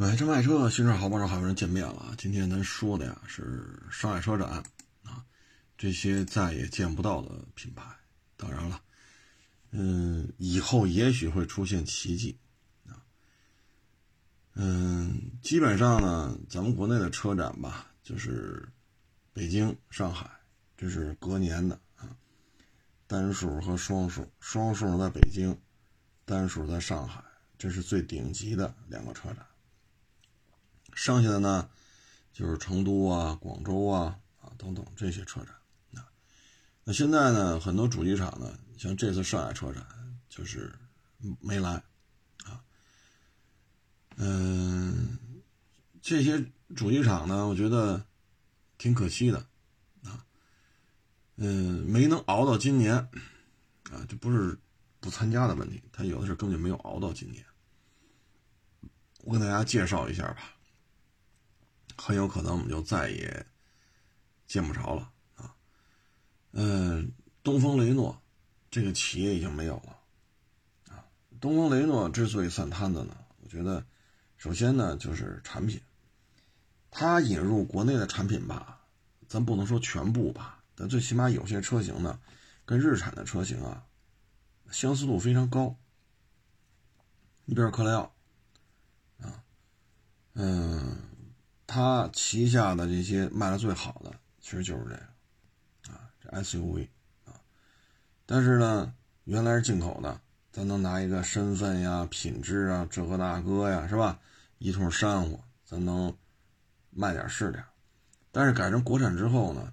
买车卖车，新车好，帮手好多人见面了。今天咱说的呀是上海车展啊，这些再也见不到的品牌。当然了，嗯，以后也许会出现奇迹啊。嗯，基本上呢，咱们国内的车展吧，就是北京、上海，这是隔年的啊。单数和双数，双数在北京，单数在上海，这是最顶级的两个车展。剩下的呢，就是成都啊、广州啊啊等等这些车展那。那现在呢，很多主机厂呢，像这次上海车展就是没来啊。嗯，这些主机厂呢，我觉得挺可惜的啊。嗯，没能熬到今年啊，这不是不参加的问题，他有的是根本就没有熬到今年。我给大家介绍一下吧。很有可能我们就再也见不着了啊！嗯，东风雷诺这个企业已经没有了啊。东风雷诺之所以散摊子呢，我觉得首先呢就是产品，它引入国内的产品吧，咱不能说全部吧，但最起码有些车型呢，跟日产的车型啊相似度非常高。你比如克莱奥啊，嗯。他旗下的这些卖的最好的，其实就是这个，啊，这 SUV 啊，但是呢，原来是进口的，咱能拿一个身份呀、品质啊，这个那个呀，是吧？一通煽乎，咱能卖点是点。但是改成国产之后呢，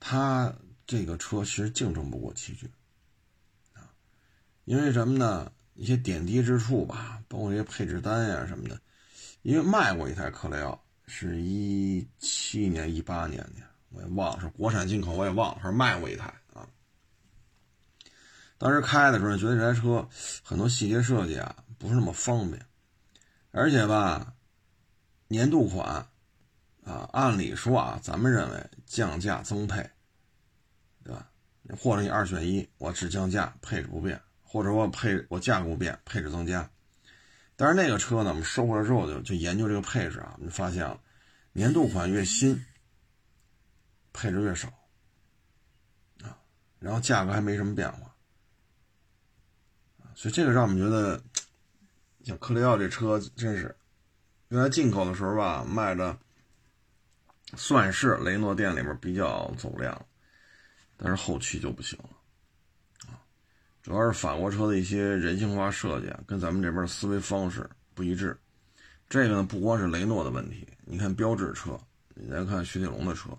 他这个车其实竞争不过奇骏，啊，因为什么呢？一些点滴之处吧，包括一些配置单呀什么的，因为卖过一台克雷奥。是一七年、一八年的，我也忘了是国产进口，我也忘了，还是卖过一台啊。当时开的时候觉得这台车很多细节设计啊不是那么方便，而且吧，年度款啊，按理说啊，咱们认为降价增配，对吧？或者你二选一，我只降价，配置不变，或者我配我价格不变，配置增加。但是那个车呢，我们收回来之后就就研究这个配置啊，我们发现了，年度款越新，配置越少，啊，然后价格还没什么变化，所以这个让我们觉得，像克雷奥这车真是，原来进口的时候吧，卖的算是雷诺店里面比较走量，但是后期就不行了。主要是法国车的一些人性化设计，跟咱们这边思维方式不一致。这个呢，不光是雷诺的问题，你看标致车，你再看雪铁龙的车，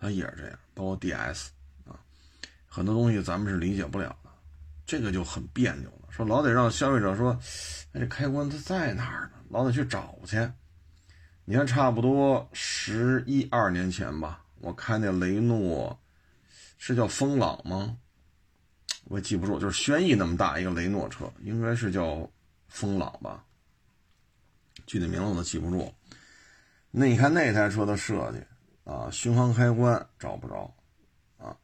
它也是这样，包括 DS 啊，很多东西咱们是理解不了的，这个就很别扭了。说老得让消费者说，哎，这开关它在哪儿呢？老得去找去。你看，差不多十一二年前吧，我开那雷诺，是叫风朗吗？我也记不住，就是轩逸那么大一个雷诺车，应该是叫风朗吧，具体名字我都记不住。那你看那台车的设计啊，巡航开关找不着啊，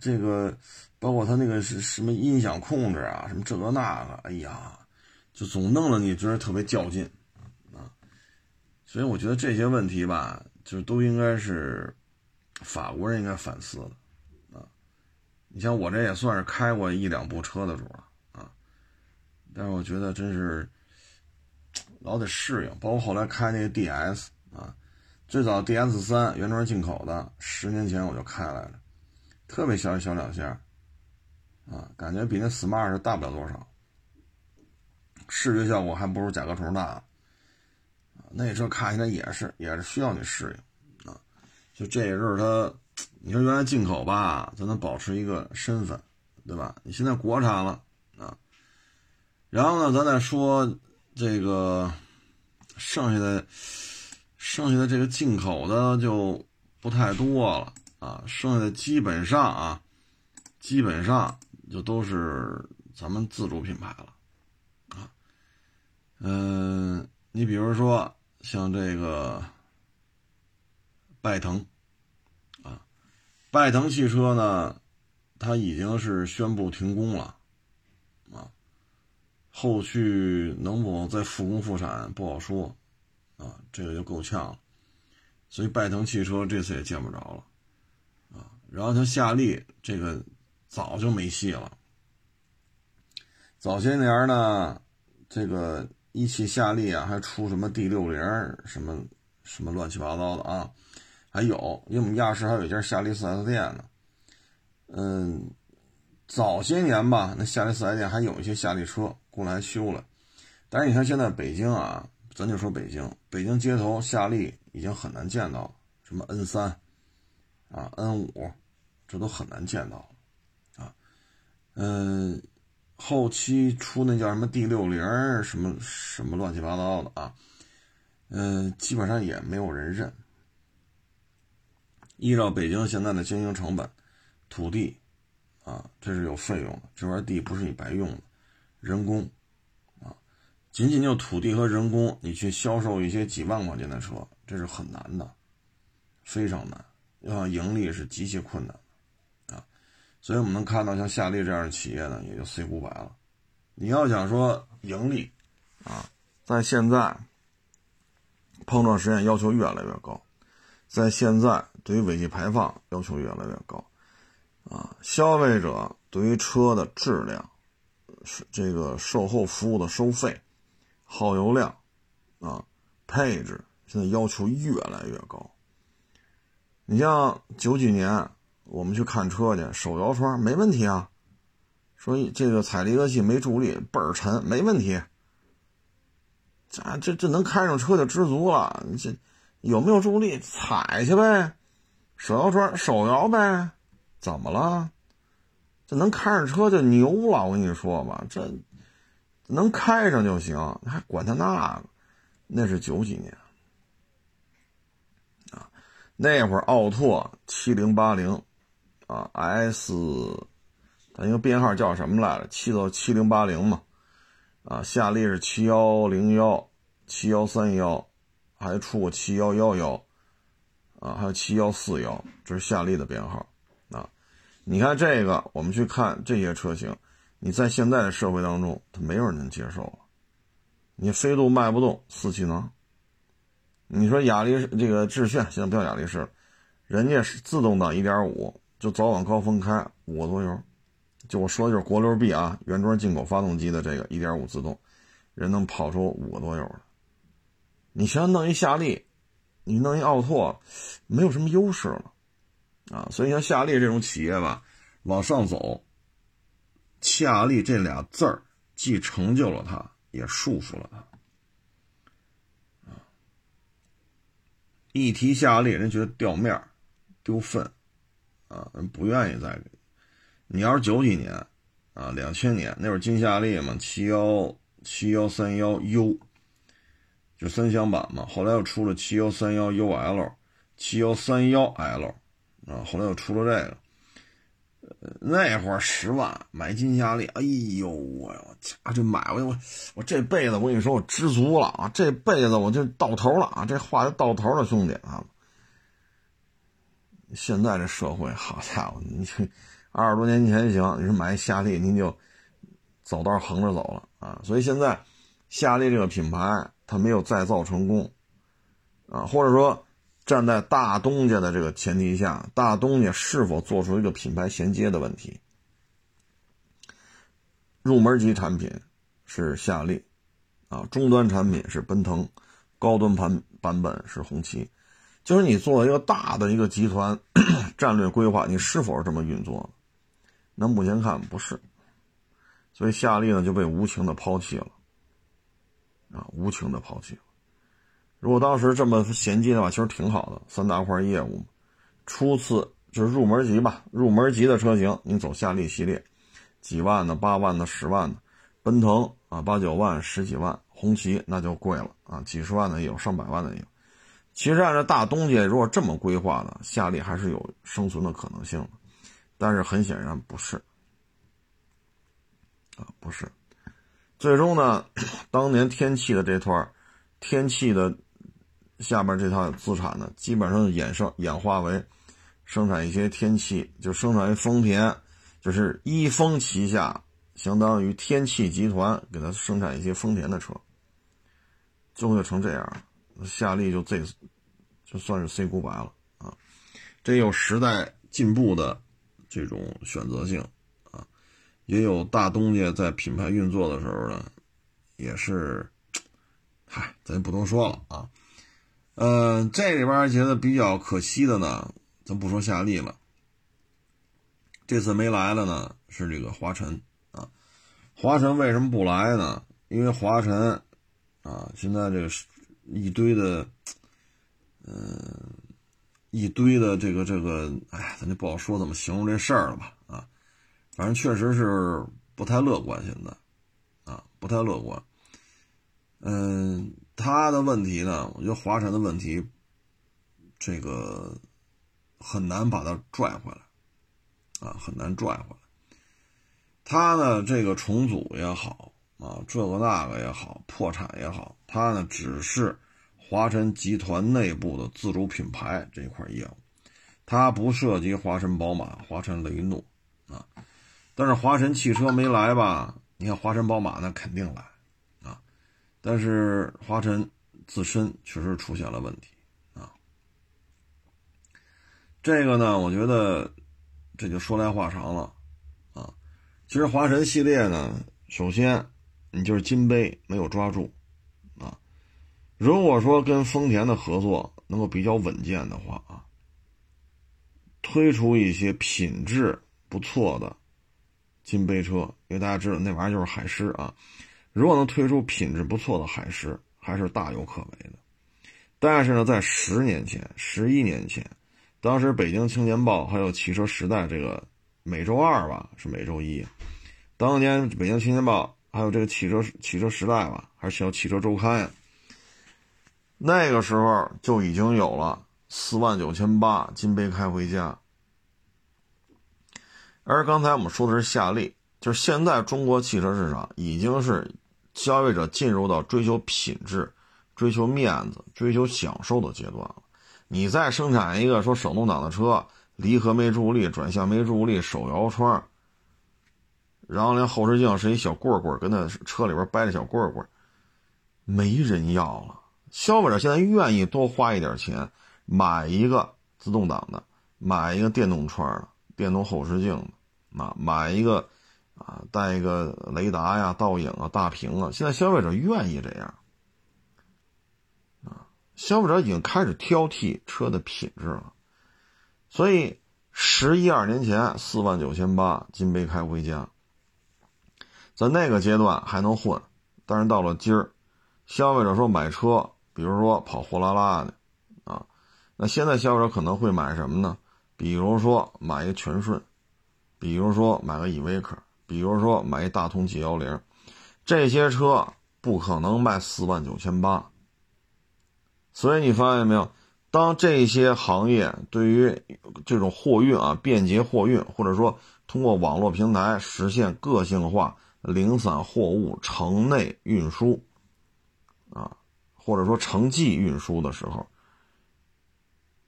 这个包括它那个是什么音响控制啊，什么这个那个，哎呀，就总弄得你觉得特别较劲啊。所以我觉得这些问题吧，就都应该是法国人应该反思的啊。你像我这也算是开过一两部车的主了啊，但是我觉得真是老得适应，包括后来开那个 DS 啊，最早 DS 三原装进口的，十年前我就开来了，特别小小两下啊，感觉比那 Smart 大不了多少，视觉效果还不如甲壳虫大啊，那车开起来也是也是需要你适应啊，就这也是它。你说原来进口吧，咱能保持一个身份，对吧？你现在国产了啊，然后呢，咱再说这个剩下的剩下的这个进口的就不太多了啊，剩下的基本上啊，基本上就都是咱们自主品牌了啊。嗯，你比如说像这个拜腾啊。拜腾汽车呢，它已经是宣布停工了，后续能否再复工复产不好说，啊，这个就够呛了。所以拜腾汽车这次也见不着了，啊，然后像夏利这个早就没戏了。早些年呢，这个一汽夏利啊，还出什么 D 六零什么什么乱七八糟的啊，还有，因为我们亚市还有一家夏利 4S 店呢，嗯。早些年吧，那夏利四 S 店还有一些夏利车过来修了，但是你看现在北京啊，咱就说北京，北京街头夏利已经很难见到，什么 N 三啊、N 五，这都很难见到啊。嗯，后期出那叫什么 D 六零什么什么乱七八糟的啊，嗯，基本上也没有人认。依照北京现在的经营成本，土地。啊，这是有费用的，这块地不是你白用的，人工，啊，仅仅就土地和人工，你去销售一些几万块钱的车，这是很难的，非常难，要想盈利是极其困难的，啊，所以我们能看到像夏利这样的企业呢，也就 C 五百了。你要想说盈利，啊，在现在，碰撞实验要求越来越高，在现在对于尾气排放要求越来越高。啊，消费者对于车的质量、这个售后服务的收费、耗油量啊、配置，现在要求越来越高。你像九几年我们去看车去，手摇窗没问题啊，所以这个踩离合器没助力，倍儿沉，没问题。这这这能开上车就知足了。这有没有助力，踩去呗，手摇窗手摇呗。怎么了？这能开上车就牛了，我跟你说吧，这能开上就行，还管他那个？那是九几年啊，那会儿奥拓七零八零啊，S，它一个编号叫什么来着？七到七零八零嘛，啊，夏利是七幺零幺、七幺三幺，还出过七幺幺幺，啊，还有七幺四幺，这是夏利的编号。你看这个，我们去看这些车型，你在现在的社会当中，它没有人能接受了。你飞度卖不动四气囊，你说雅力这个致炫现在不叫雅力士，人家是自动挡一点五，就早晚高峰开五个多油，就我说的就是国六 B 啊，原装进口发动机的这个一点五自动，人能跑出五个多油的。你想弄一夏利，你弄一奥拓，没有什么优势了。啊，所以像夏利这种企业吧，往上走，夏利这俩字儿既成就了它，也束缚了它。啊，一提夏利，人觉得掉面儿、丢份，啊，人不愿意再。你要是九几年，啊，两千年那会儿金夏利嘛，七幺七幺三幺 U，就三厢版嘛，后来又出了七幺三幺 UL，七幺三幺 L。啊，后来又出了这个，那会儿十万买金夏利，哎呦我我家这买我我我这辈子我跟你说我知足了啊，这辈子我就到头了啊，这话就到头了，兄弟啊！现在这社会，好家伙，你二十多年前行，你说买夏利您就走道横着走了啊，所以现在夏利这个品牌它没有再造成功啊，或者说。站在大东家的这个前提下，大东家是否做出一个品牌衔接的问题？入门级产品是夏利，啊，中端产品是奔腾，高端版版本是红旗。就是你作为一个大的一个集团 战略规划，你是否是这么运作？那目前看不是，所以夏利呢就被无情的抛弃了，啊，无情的抛弃。如果当时这么衔接的话，其实挺好的，三大块业务。初次就是入门级吧，入门级的车型，你走夏利系列，几万的、八万的、十万的，奔腾啊，八九万、十几万，红旗那就贵了啊，几十万的也有，上百万的也有。其实按照大东家如果这么规划的，夏利还是有生存的可能性的，但是很显然不是啊，不是。最终呢，当年天气的这段天气的。下边这套资产呢，基本上衍生演化为生产一些天气，就生产一丰田，就是一丰旗下相当于天气集团给他生产一些丰田的车，最后就成这样了，夏利就这就算是 say goodbye 了啊！这有时代进步的这种选择性啊，也有大东家在品牌运作的时候呢，也是，嗨，咱就不多说了啊。嗯，这里边觉得比较可惜的呢，咱不说夏利了。这次没来了呢，是这个华晨啊。华晨为什么不来呢？因为华晨啊，现在这个一堆的，嗯，一堆的这个这个，哎，咱就不好说怎么形容这事儿了吧？啊，反正确实是不太乐观，现在啊，不太乐观。嗯，他的问题呢，我觉得华晨的问题，这个很难把他拽回来。啊，很难拽回来。他呢，这个重组也好啊，这个那个也好，破产也好，他呢只是华晨集团内部的自主品牌这一块业务，他不涉及华晨宝马、华晨雷诺啊。但是华晨汽车没来吧？你看华晨宝马那肯定来，但是华晨自身确实出现了问题啊。这个呢，我觉得。这就说来话长了，啊，其实华晨系列呢，首先你就是金杯没有抓住，啊，如果说跟丰田的合作能够比较稳健的话啊，推出一些品质不错的金杯车，因为大家知道那玩意儿就是海狮啊，如果能推出品质不错的海狮，还是大有可为的。但是呢，在十年前、十一年前。当时《北京青年报》还有《汽车时代》这个每周二吧，是每周一。当年《北京青年报》还有这个《汽车汽车时代》吧，还是叫《汽车周刊》呀？那个时候就已经有了四万九千八金杯开回家。而刚才我们说的是夏利，就是现在中国汽车市场已经是消费者进入到追求品质、追求面子、追求享受的阶段了。你再生产一个说手动挡的车，离合没助力，转向没助力，手摇窗，然后连后视镜是一小棍棍，跟那车里边掰着小棍棍，没人要了。消费者现在愿意多花一点钱买一个自动挡的，买一个电动窗的，电动后视镜的，啊，买一个啊带一个雷达呀、倒影啊、大屏啊，现在消费者愿意这样。啊消费者已经开始挑剔车的品质了，所以十一二年前四万九千八金杯开回家，在那个阶段还能混，但是到了今儿，消费者说买车，比如说跑货拉拉的，啊，那现在消费者可能会买什么呢？比如说买一个全顺，比如说买个依维柯，比如说买一大通 G 幺零，这些车不可能卖四万九千八。所以你发现没有，当这些行业对于这种货运啊，便捷货运，或者说通过网络平台实现个性化零散货物城内运输，啊，或者说城际运输的时候，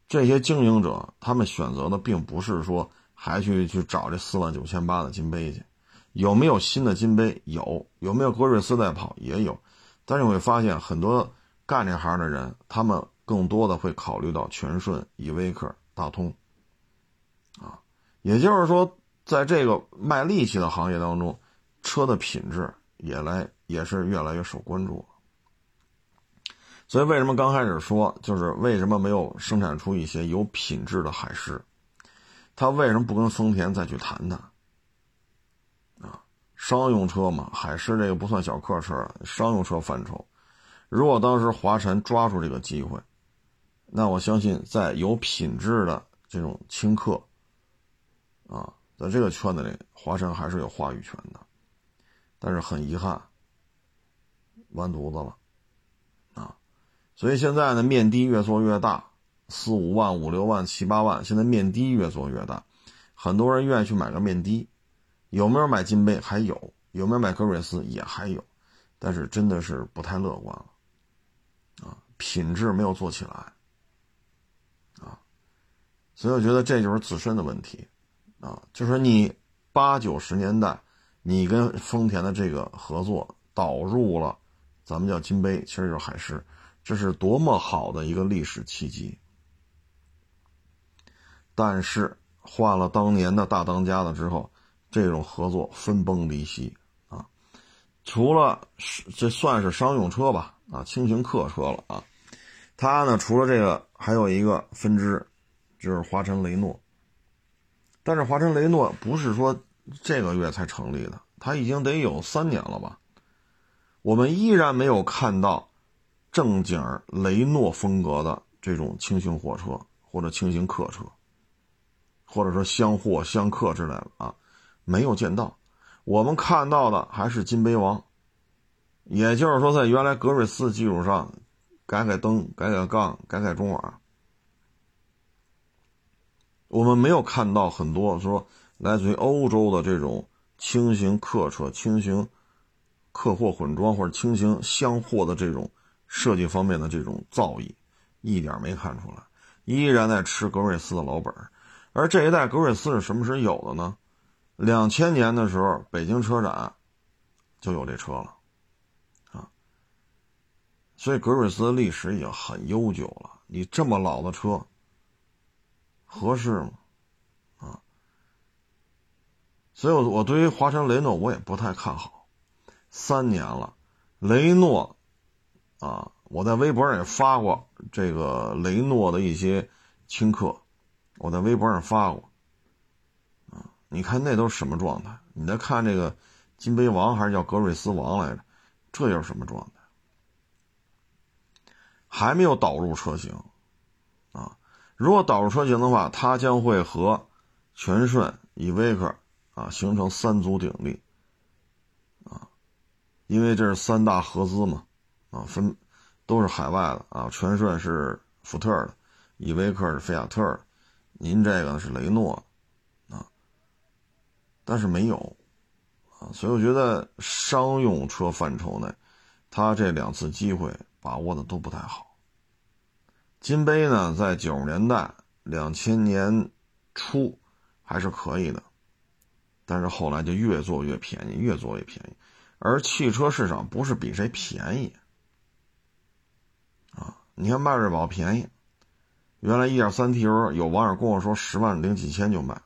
这些经营者他们选择的并不是说还去去找这四万九千八的金杯去，有没有新的金杯？有，有没有格瑞斯在跑？也有，但是你会发现很多。干这行的人，他们更多的会考虑到全顺、依维柯、大通，啊，也就是说，在这个卖力气的行业当中，车的品质也来也是越来越受关注。所以，为什么刚开始说，就是为什么没有生产出一些有品质的海狮？他为什么不跟丰田再去谈谈？商用车嘛，海狮这个不算小客车，商用车范畴。如果当时华晨抓住这个机会，那我相信在有品质的这种轻客，啊，在这个圈子里，华晨还是有话语权的。但是很遗憾，完犊子了，啊，所以现在呢，面的越做越大，四五万、五六万、七八万，现在面的越做越大，很多人愿意去买个面的，有没有买金杯？还有，有没有买格瑞斯？也还有，但是真的是不太乐观了。啊品质没有做起来，啊，所以我觉得这就是自身的问题，啊，就是你八九十年代你跟丰田的这个合作导入了，咱们叫金杯，其实就是海狮，这是多么好的一个历史契机。但是换了当年的大当家了之后，这种合作分崩离析啊！除了这算是商用车吧，啊，轻型客车了啊。它呢，除了这个，还有一个分支，就是华晨雷诺。但是华晨雷诺不是说这个月才成立的，它已经得有三年了吧？我们依然没有看到正经雷诺风格的这种轻型货车或者轻型客车。或者说厢货厢客之类的啊，没有见到，我们看到的还是金杯王，也就是说，在原来格瑞斯基础上，改改灯、改改杠、改改中网。我们没有看到很多说来自于欧洲的这种轻型客车、轻型客货混装或者轻型厢货的这种设计方面的这种造诣，一点没看出来，依然在吃格瑞斯的老本。而这一代格瑞斯是什么时候有的呢？两千年的时候，北京车展就有这车了，啊，所以格瑞斯历史已经很悠久了。你这么老的车合适吗？啊，所以，我我对于华晨雷诺我也不太看好。三年了，雷诺啊，我在微博上也发过这个雷诺的一些轻客。我在微博上发过，你看那都是什么状态？你再看这个金杯王还是叫格瑞斯王来着？这又是什么状态？还没有导入车型，啊，如果导入车型的话，它将会和全顺、依维柯啊形成三足鼎立，啊，因为这是三大合资嘛，啊，分都是海外的啊，全顺是福特的，依维柯是菲亚特的。您这个是雷诺，啊，但是没有，啊，所以我觉得商用车范畴内，他这两次机会把握的都不太好。金杯呢，在九十年代、两千年初还是可以的，但是后来就越做越便宜，越做越便宜，而汽车市场不是比谁便宜，啊，你看迈锐宝便宜。原来一点三 T 油有网友跟我说十万零几千就卖，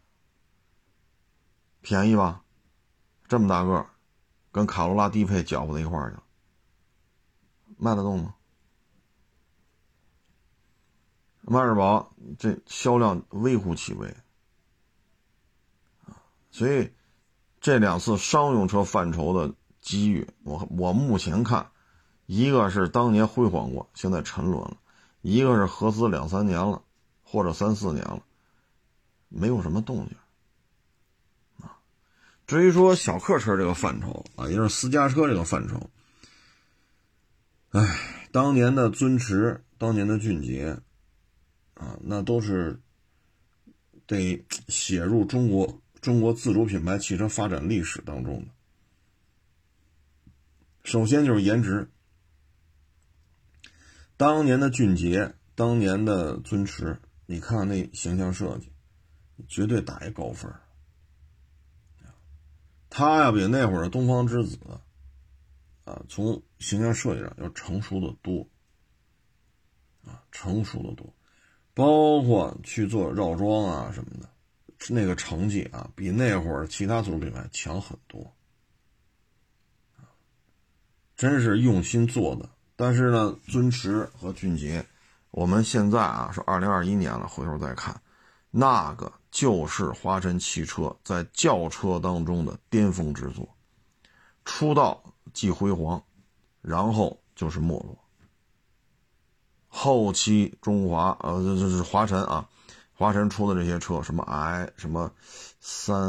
便宜吧？这么大个，跟卡罗拉低配搅和在一块儿去了，卖得动吗？迈锐宝这销量微乎其微，所以这两次商用车范畴的机遇，我我目前看，一个是当年辉煌过，现在沉沦了。一个是合资两三年了，或者三四年了，没有什么动静。至于说小客车这个范畴啊，也就是私家车这个范畴，哎，当年的尊驰，当年的骏捷，啊，那都是得写入中国中国自主品牌汽车发展历史当中的。首先就是颜值。当年的俊杰，当年的尊驰，你看那形象设计，绝对打一高分。他要比那会儿的东方之子，啊，从形象设计上要成熟的多，啊，成熟的多，包括去做绕桩啊什么的，那个成绩啊，比那会儿其他自主品牌强很多，真是用心做的。但是呢，尊驰和俊杰，我们现在啊是二零二一年了，回头再看，那个就是华晨汽车在轿车当中的巅峰之作，出道即辉煌，然后就是没落。后期中华呃，这这是华晨啊，华晨出的这些车，什么 i 什么三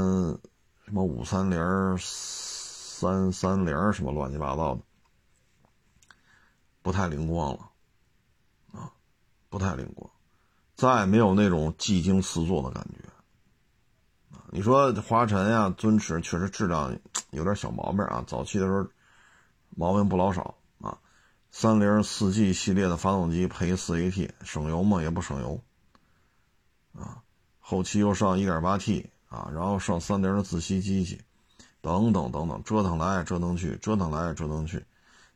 什么五三零三三零什么乱七八糟的。不太灵光了，啊，不太灵光，再没有那种技惊四座的感觉，你说华晨呀、尊驰确实质量有点小毛病啊，早期的时候毛病不老少啊，三菱四 G 系列的发动机配四 AT 省油吗？也不省油，啊，后期又上一点八 T 啊，然后上三菱的自吸机器，等等等等，折腾来折腾去，折腾来折腾去。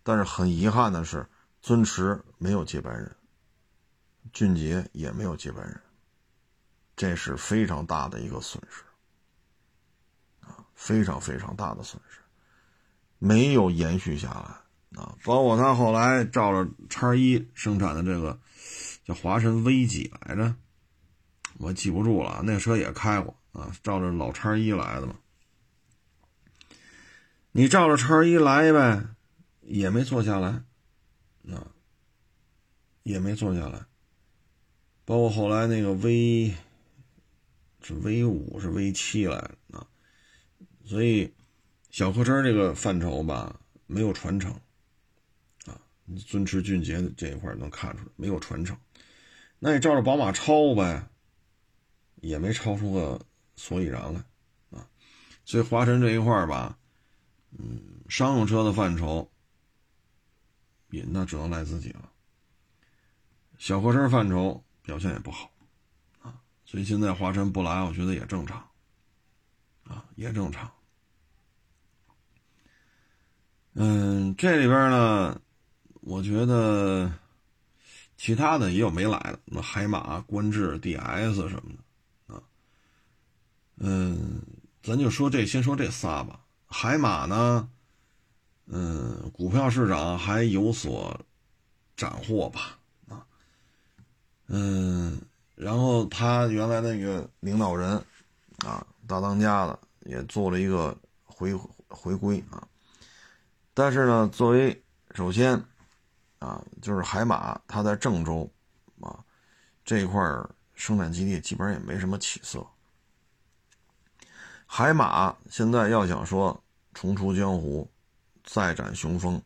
但是很遗憾的是，尊驰没有接班人，俊杰也没有接班人，这是非常大的一个损失，非常非常大的损失，没有延续下来啊。包括他后来照着叉一生产的这个叫华晨 V 几来着，我记不住了，那车也开过啊，照着老叉一来的嘛。你照着叉一来呗。也没做下来，啊，也没做下来。包括后来那个 V 是 V 五是 V 七来，所以小客车这个范畴吧，没有传承啊。尊驰、俊杰这一块能看出来没有传承。那你照着宝马超呗，也没超出个所以然来啊。所以华晨这一块吧，嗯，商用车的范畴。也那只能赖自己了。小客车范畴表现也不好，啊，所以现在华晨不来，我觉得也正常，啊，也正常。嗯，这里边呢，我觉得其他的也有没来的，那海马、观致、DS 什么的，啊，嗯，咱就说这，先说这仨吧。海马呢？嗯，股票市场还有所斩获吧？啊，嗯，然后他原来那个领导人啊，大当家的也做了一个回回归啊。但是呢，作为首先啊，就是海马，它在郑州啊这一块生产基地基本上也没什么起色。海马现在要想说重出江湖。再展雄风，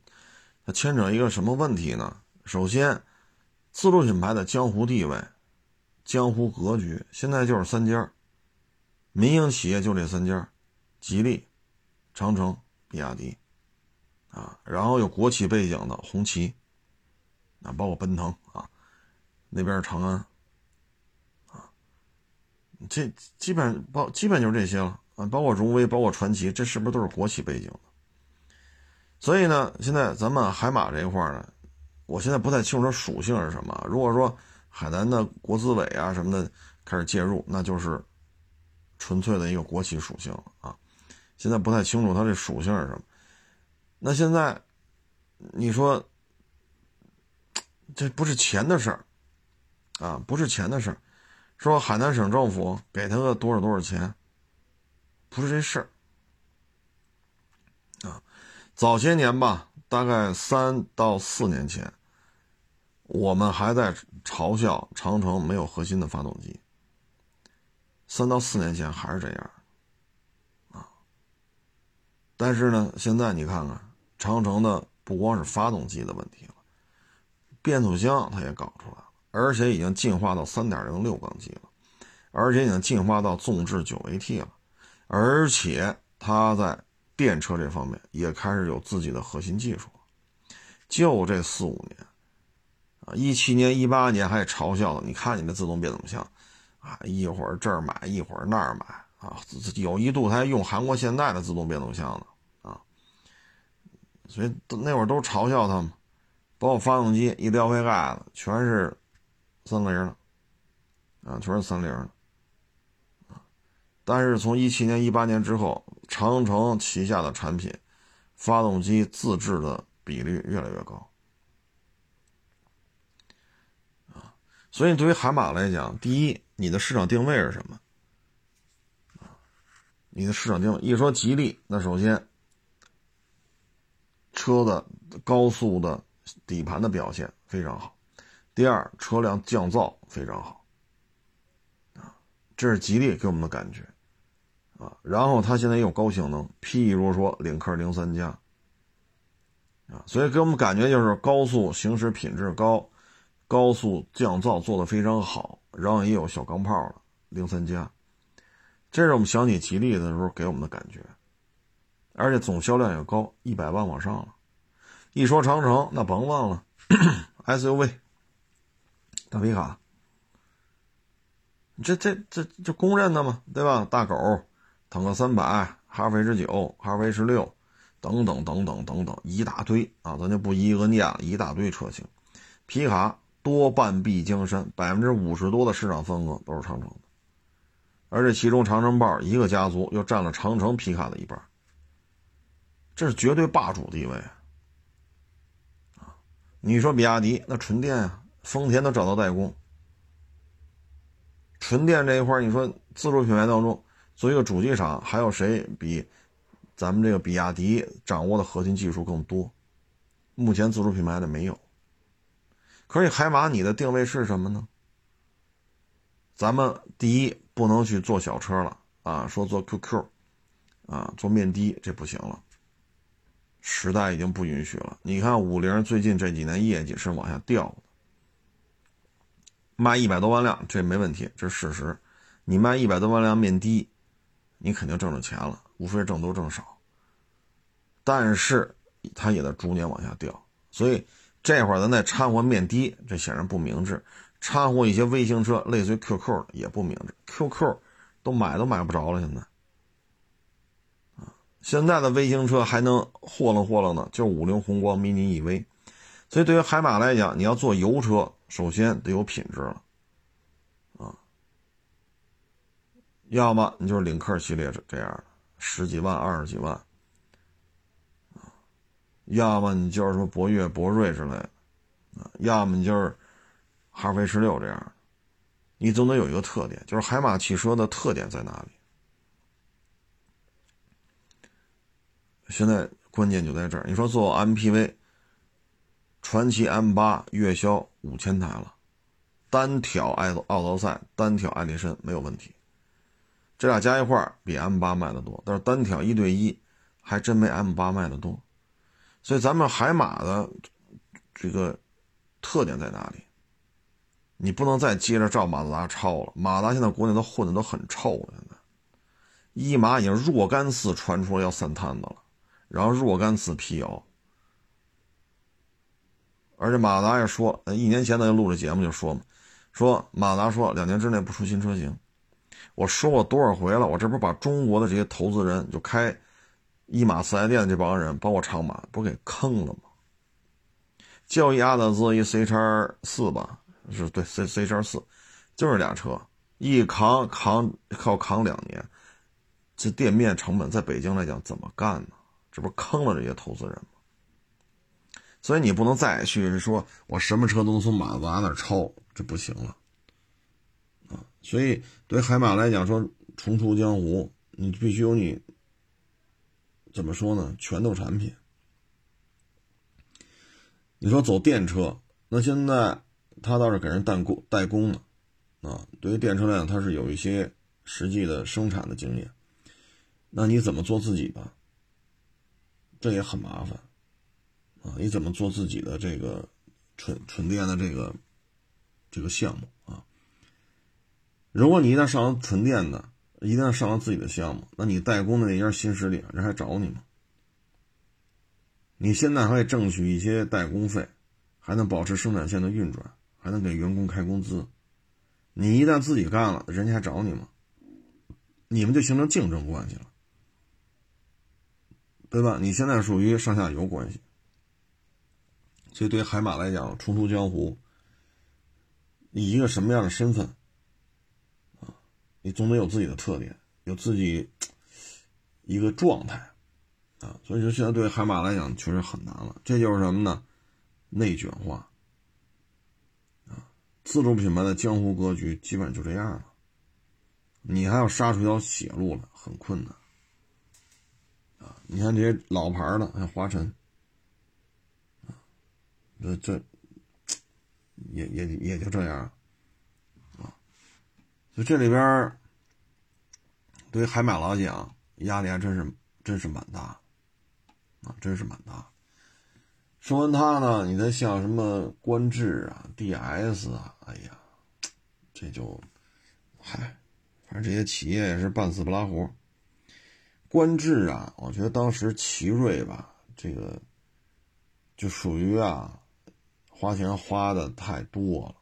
它牵扯一个什么问题呢？首先，自主品牌的江湖地位、江湖格局，现在就是三家，民营企业就这三家：吉利、长城、比亚迪，啊，然后有国企背景的红旗，啊，包括奔腾啊，那边是长安，啊，这基本包基本就是这些了啊，包括荣威，包括传奇，这是不是都是国企背景的？所以呢，现在咱们海马这一块呢，我现在不太清楚它属性是什么。如果说海南的国资委啊什么的开始介入，那就是纯粹的一个国企属性了啊。现在不太清楚它这属性是什么。那现在你说这不是钱的事儿啊，不是钱的事儿。说海南省政府给他个多少多少钱，不是这事儿啊。早些年吧，大概三到四年前，我们还在嘲笑长城没有核心的发动机。三到四年前还是这样，啊。但是呢，现在你看看，长城的不光是发动机的问题了，变速箱它也搞出来了，而且已经进化到三点零六缸机了，而且已经进化到纵置九 AT 了，而且它在。电车这方面也开始有自己的核心技术，就这四五年，啊，一七年、一八年还嘲笑呢。你看你那自动变速箱，啊，一会儿这儿买，一会儿那儿买，啊，有一度还用韩国现代的自动变速箱呢，所以那会儿都嘲笑他们，包括发动机一撩开盖子，全是三菱的，啊，全是三菱的。但是从一七年、一八年之后，长城旗下的产品，发动机自制的比率越来越高，啊，所以对于海马来讲，第一，你的市场定位是什么？你的市场定位，一说吉利，那首先，车的高速的底盘的表现非常好，第二，车辆降噪非常好，啊，这是吉利给我们的感觉。啊，然后它现在也有高性能，譬如说领克零三加，啊，所以给我们感觉就是高速行驶品质高，高速降噪做的非常好，然后也有小钢炮了零三加，这是我们想起吉利的时候给我们的感觉，而且总销量也高，一百万往上了。一说长城，那甭忘了 SUV 大皮卡，这这这这公认的嘛，对吧？大狗。坦克三百，哈弗 H 九、哈弗 H 六等等等等等等一大堆啊，咱就不一个念了，一大堆车型。皮卡多半壁江山，百分之五十多的市场份额都是长城的，而且其中长城豹一个家族又占了长城皮卡的一半，这是绝对霸主地位啊！你说比亚迪那纯电啊，丰田都找到代工。纯电这一块，你说自主品牌当中，作为一个主机厂，还有谁比咱们这个比亚迪掌握的核心技术更多？目前自主品牌的没有。可是海马，你的定位是什么呢？咱们第一不能去做小车了啊，说做 QQ，啊，做面的这不行了，时代已经不允许了。你看五菱最近这几年业绩是往下掉的。卖一百多万辆，这没问题，这是事实。你卖一百多万辆面的，你肯定挣着钱了，无非挣多挣少。但是它也在逐年往下掉，所以这会儿咱再掺和面的，这显然不明智。掺和一些微型车，类似于 QQ 也不明智。QQ 都买都买不着了，现在，现在的微型车还能霍楞霍楞呢，就五菱宏光、mini EV。所以对于海马来讲，你要做油车。首先得有品质了，啊，要么你就是领克系列这这样的十几万、二十几万，啊，要么你就是什么博越、博瑞之类的，啊，要么你就是哈弗 H 六这样的，你总得有一个特点，就是海马汽车的特点在哪里？现在关键就在这儿，你说做 MPV。传祺 M 八月销五千台了，单挑爱奥德赛、单挑爱迪生没有问题，这俩加一块比 M 八卖的多，但是单挑一对一还真没 M 八卖的多，所以咱们海马的这个特点在哪里？你不能再接着照马自达抄了，马达现在国内都混的都很臭了，现在一马已经若干次传出要散摊子了，然后若干次辟谣。而且马达也说，一年前咱就录这节目就说嘛，说马达说两年之内不出新车型。我说过多少回了，我这不把中国的这些投资人，就开一马四 S 店的这帮人，包括长马，不给坑了吗？就一阿特兹一 C 叉四吧，是对 C C 叉四，就是俩车，一扛扛靠扛两年，这店面成本在北京来讲怎么干呢？这不是坑了这些投资人吗？所以你不能再去说，我什么车都能从马自达那抄，这不行了，啊！所以对海马来讲，说重出江湖，你必须有你怎么说呢？拳头产品。你说走电车，那现在他倒是给人代工代工了，啊！对于电车来讲，他是有一些实际的生产的经验，那你怎么做自己的？这也很麻烦。啊，你怎么做自己的这个纯纯电的这个这个项目啊？如果你一旦上了纯电的，一旦上了自己的项目，那你代工的那家新势力人还找你吗？你现在还可以挣取一些代工费，还能保持生产线的运转，还能给员工开工资。你一旦自己干了，人家还找你吗？你们就形成竞争关系了，对吧？你现在属于上下游关系。所以，对于海马来讲，重出江湖，以一个什么样的身份啊？你总得有自己的特点，有自己一个状态啊。所以说，现在对海马来讲，确实很难了。这就是什么呢？内卷化啊！自主品牌的江湖格局基本就这样了。你还要杀出一条血路来，很困难！你看这些老牌的，像华晨。这这也也也就这样啊，所以这里边对于海马来讲压力还真是真是蛮大啊，真是蛮大。说完它呢，你再像什么观致啊、DS 啊，哎呀，这就嗨，反正这些企业也是半死不拉活。观致啊，我觉得当时奇瑞吧，这个就属于啊。花钱花的太多了，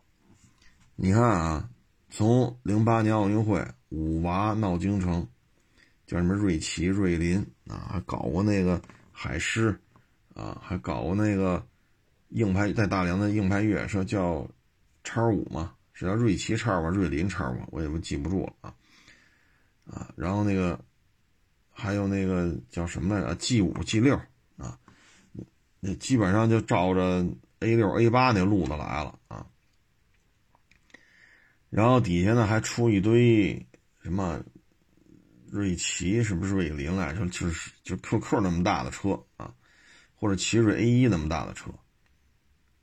你看啊，从零八年奥运会五娃闹京城，叫什么瑞奇、瑞麟啊，还搞过那个海狮啊，还搞过那个硬派在大梁的硬派越野车叫叉五嘛，是叫瑞奇叉吧，瑞麟叉吧，我也不记不住了啊啊，然后那个还有那个叫什么来着？G 五、G 六啊，那基本上就照着 A 六、A 八那路子来了啊。然后底下呢还出一堆什么瑞奇是不是瑞麟来着？就是就 QQ 那么大的车啊，或者奇瑞 A 一那么大的车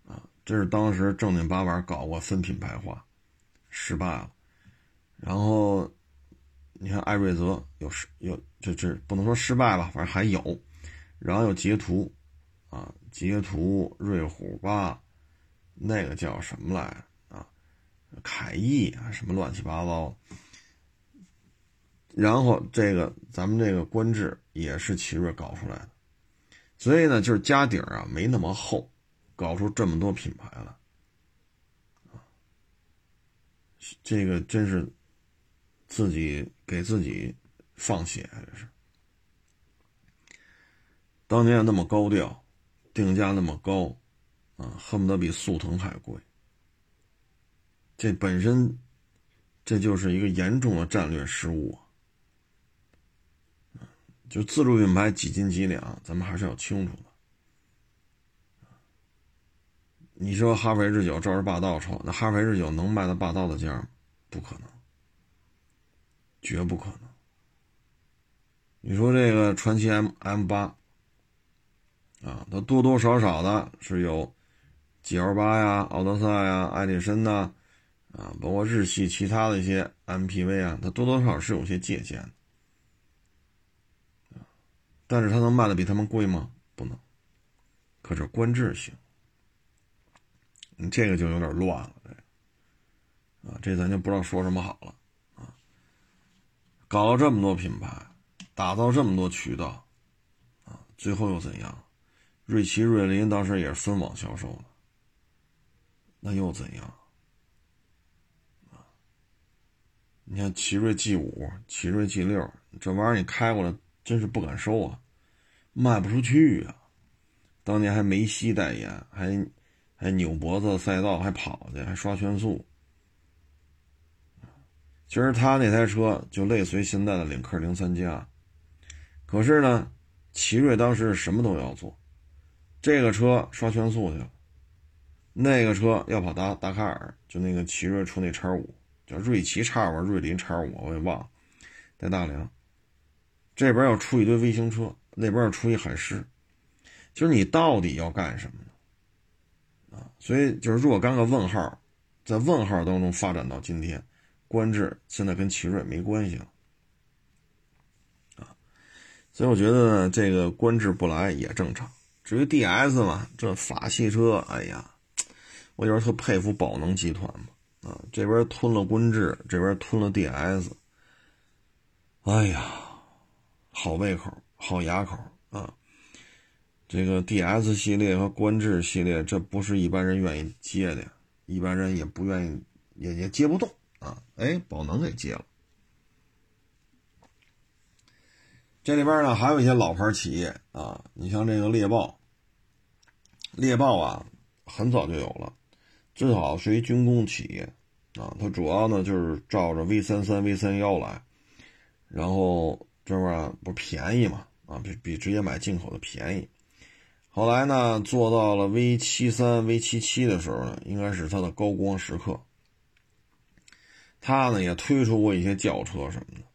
啊，这是当时正经八百搞过分品牌化，失败了。然后你看艾瑞泽有失有这这不能说失败吧，反正还有。然后有捷途啊，捷途、瑞虎八，那个叫什么来着？凯翼啊，什么乱七八糟，然后这个咱们这个观致也是奇瑞搞出来的，所以呢，就是家底儿啊没那么厚，搞出这么多品牌来，啊，这个真是自己给自己放血，这是。当年那么高调，定价那么高，啊，恨不得比速腾还贵。这本身，这就是一个严重的战略失误就自主品牌几斤几两，咱们还是要清楚的。你说哈弗 H 九照着霸道抄，那哈弗 H 九能卖到霸道的价吗？不可能，绝不可能。你说这个传奇 M M 八，啊，它多多少少的是有 G L 八呀、奥德赛呀、艾力绅呐。啊，包括日系其他的一些 MPV 啊，它多多少少是有些借鉴的，但是它能卖的比他们贵吗？不能。可是观致行，你这个就有点乱了，这，啊，这咱就不知道说什么好了，啊，搞了这么多品牌，打造这么多渠道，啊，最后又怎样？瑞奇、瑞麟当时也是分网销售的，那又怎样？你看奇瑞 G 五、奇瑞 G 六，这玩意儿你开过来真是不敢收啊，卖不出去啊。当年还梅西代言，还还扭脖子赛道，还跑去，还刷圈速。其实他那台车就类似于现在的领克零三加，可是呢，奇瑞当时什么都要做，这个车刷圈速去了，那个车要跑达达喀尔，就那个奇瑞出那叉五。叫瑞奇叉五、瑞麟叉五，我也忘了，在大连。这边要出一堆微型车，那边要出一海狮，就是你到底要干什么呢？啊，所以就是若干个问号，在问号当中发展到今天，观致现在跟奇瑞没关系了，所以我觉得这个观致不来也正常。至于 DS 嘛，这法系车，哎呀，我有时候特佩服宝能集团嘛。啊，这边吞了观致，这边吞了 DS，哎呀，好胃口，好牙口啊！这个 DS 系列和观致系列，这不是一般人愿意接的，一般人也不愿意，也也接不动啊！哎，宝能给接了。这里边呢，还有一些老牌企业啊，你像这个猎豹，猎豹啊，很早就有了。最好是一军工企业，啊，它主要呢就是照着 V 三三、V 三幺来，然后这玩意儿不便宜嘛，啊，比比直接买进口的便宜。后来呢，做到了 V 七三、V 七七的时候呢，应该是它的高光时刻。它呢也推出过一些轿车什么的，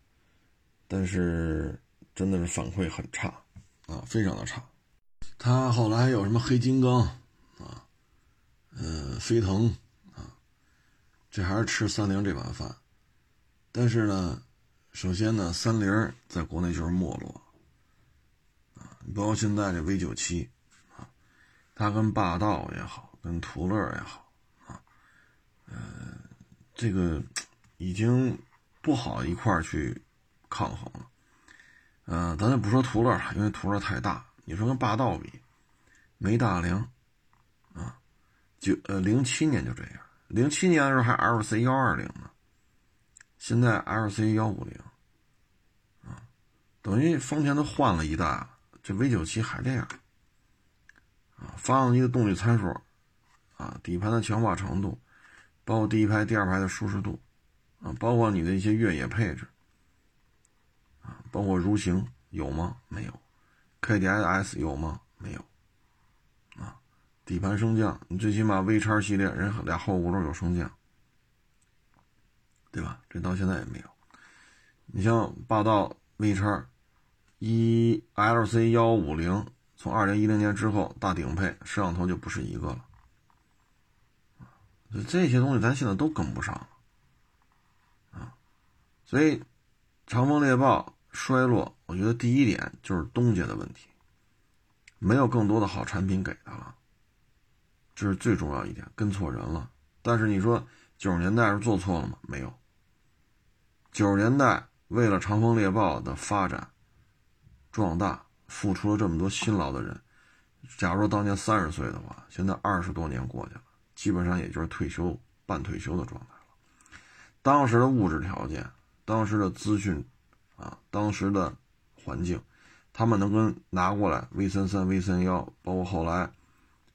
但是真的是反馈很差，啊，非常的差。他后来有什么黑金刚啊？嗯，飞腾啊，这还是吃三菱这碗饭。但是呢，首先呢，三菱在国内就是没落啊。包括现在这 V 九七啊，它跟霸道也好，跟途乐也好啊，呃，这个已经不好一块去抗衡了。嗯，咱就不说途乐了，因为途乐太大。你说跟霸道比，没大梁啊。就呃，零七年就这样。零七年的时候还 L C 幺二零呢，现在 L C 幺五零，啊，等于丰田都换了一代，这 V 九七还这样啊，发动机的动力参数啊，底盘的强化程度，包括第一排、第二排的舒适度啊，包括你的一些越野配置，包括如行有吗？没有，KDS 有吗？没有啊，底盘升降，你最起码 V 叉系列人俩后轱辘有升降，对吧？这到现在也没有。你像霸道 V 叉。一 L C 幺五零从二零一零年之后大顶配摄像头就不是一个了，这些东西咱现在都跟不上了啊。所以长风猎豹衰落，我觉得第一点就是东家的问题，没有更多的好产品给他了，这是最重要一点，跟错人了。但是你说九十年代是做错了吗？没有。九十年代为了长风猎豹的发展。壮大付出了这么多辛劳的人，假如说当年三十岁的话，现在二十多年过去了，基本上也就是退休、半退休的状态了。当时的物质条件、当时的资讯啊、当时的环境，他们能跟拿过来 V 三三、V 三幺，包括后来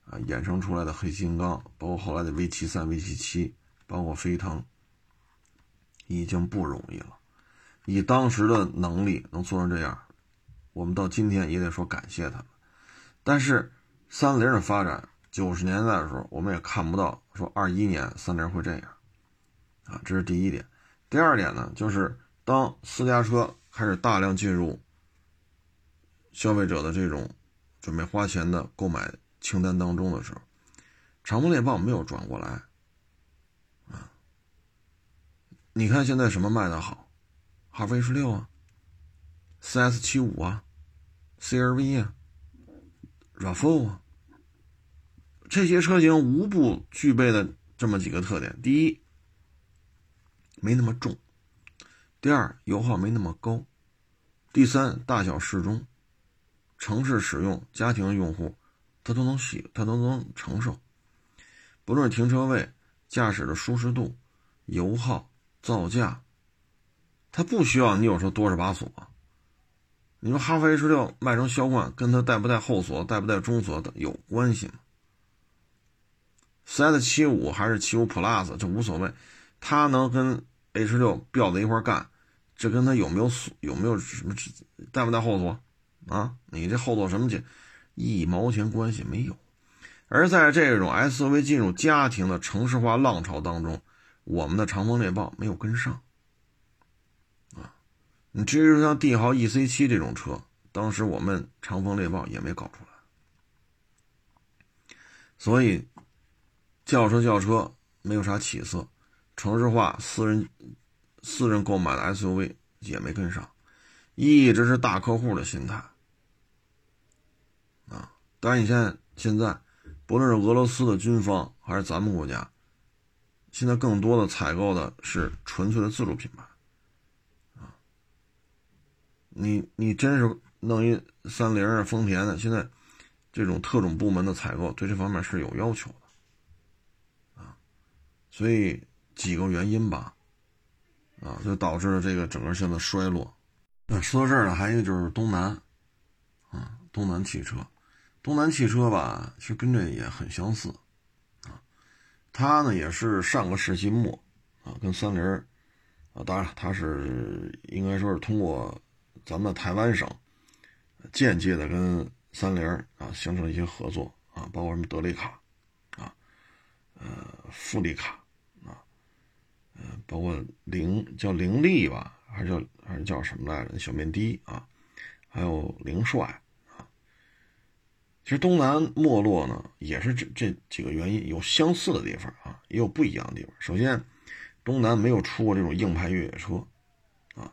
啊衍生出来的黑金刚，包括后来的 V 七三、V 七七，包括飞腾，已经不容易了。以当时的能力能做成这样。我们到今天也得说感谢他们，但是三菱的发展，九十年代的时候，我们也看不到说二一年三菱会这样，啊，这是第一点。第二点呢，就是当私家车开始大量进入消费者的这种准备花钱的购买清单当中的时候，长风猎豹没有转过来，啊，你看现在什么卖的好，哈弗 H 六啊，CS 七五啊。CRV 啊，RAV4 啊，这些车型无不具备的这么几个特点：第一，没那么重；第二，油耗没那么高；第三，大小适中，城市使用、家庭用户，它都能喜，它都能承受。不论是停车位、驾驶的舒适度、油耗、造价，它不需要你有时候多少把锁。你说哈弗 H 六卖成销冠，跟它带不带后锁、带不带中锁的有关系吗？CS 七五还是七五 Plus，这无所谓，它能跟 H 六吊在一块干，这跟它有没有锁、有没有什么带不带后锁啊？你这后座什么去，一毛钱关系没有。而在这种 SUV 进入家庭的城市化浪潮当中，我们的长风猎豹没有跟上啊。你至于说像帝豪 EC 七这种车，当时我们长风猎豹也没搞出来，所以轿车轿车没有啥起色，城市化私人私人购买的 SUV 也没跟上，一直是大客户的心态啊。当然，你现在现在不论是俄罗斯的军方还是咱们国家，现在更多的采购的是纯粹的自主品牌啊。你你真是弄一三菱啊、丰田的，现在这种特种部门的采购对这方面是有要求的啊，所以几个原因吧，啊，就导致了这个整个现在衰落。那说到这儿呢，还有一个就是东南，啊，东南汽车，东南汽车吧，其实跟这也很相似，啊，它呢也是上个世纪末啊，跟三菱啊，当然它是应该说是通过。咱们台湾省间接的跟三菱啊形成一些合作啊，包括什么德利卡啊，呃，富利卡，呃，包括凌叫凌厉吧，还是叫还是叫什么来着？小面的啊，还有凌帅啊。其实东南没落呢，也是这这几个原因，有相似的地方啊，也有不一样的地方。首先，东南没有出过这种硬派越野车啊。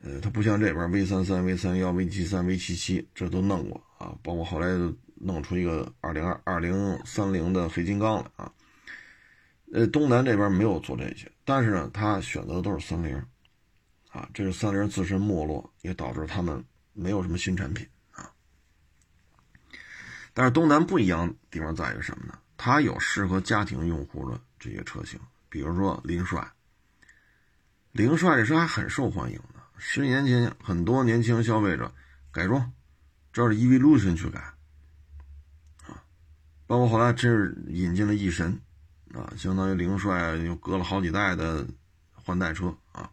呃，它不像这边 V 三三、V 三幺、V 七三、V 七七，这都弄过啊，包括后来弄出一个二零二二零三零的黑金刚来啊。呃，东南这边没有做这些，但是呢，他选择的都是三菱，啊，这是三菱自身没落，也导致他们没有什么新产品啊。但是东南不一样地方在于什么呢？它有适合家庭用户的这些车型，比如说凌帅，凌帅这车还很受欢迎。十几年前，很多年轻消费者改装，照着 Evolution 去改，啊，包括后来这是引进了翼神，啊，相当于凌帅又隔了好几代的换代车啊，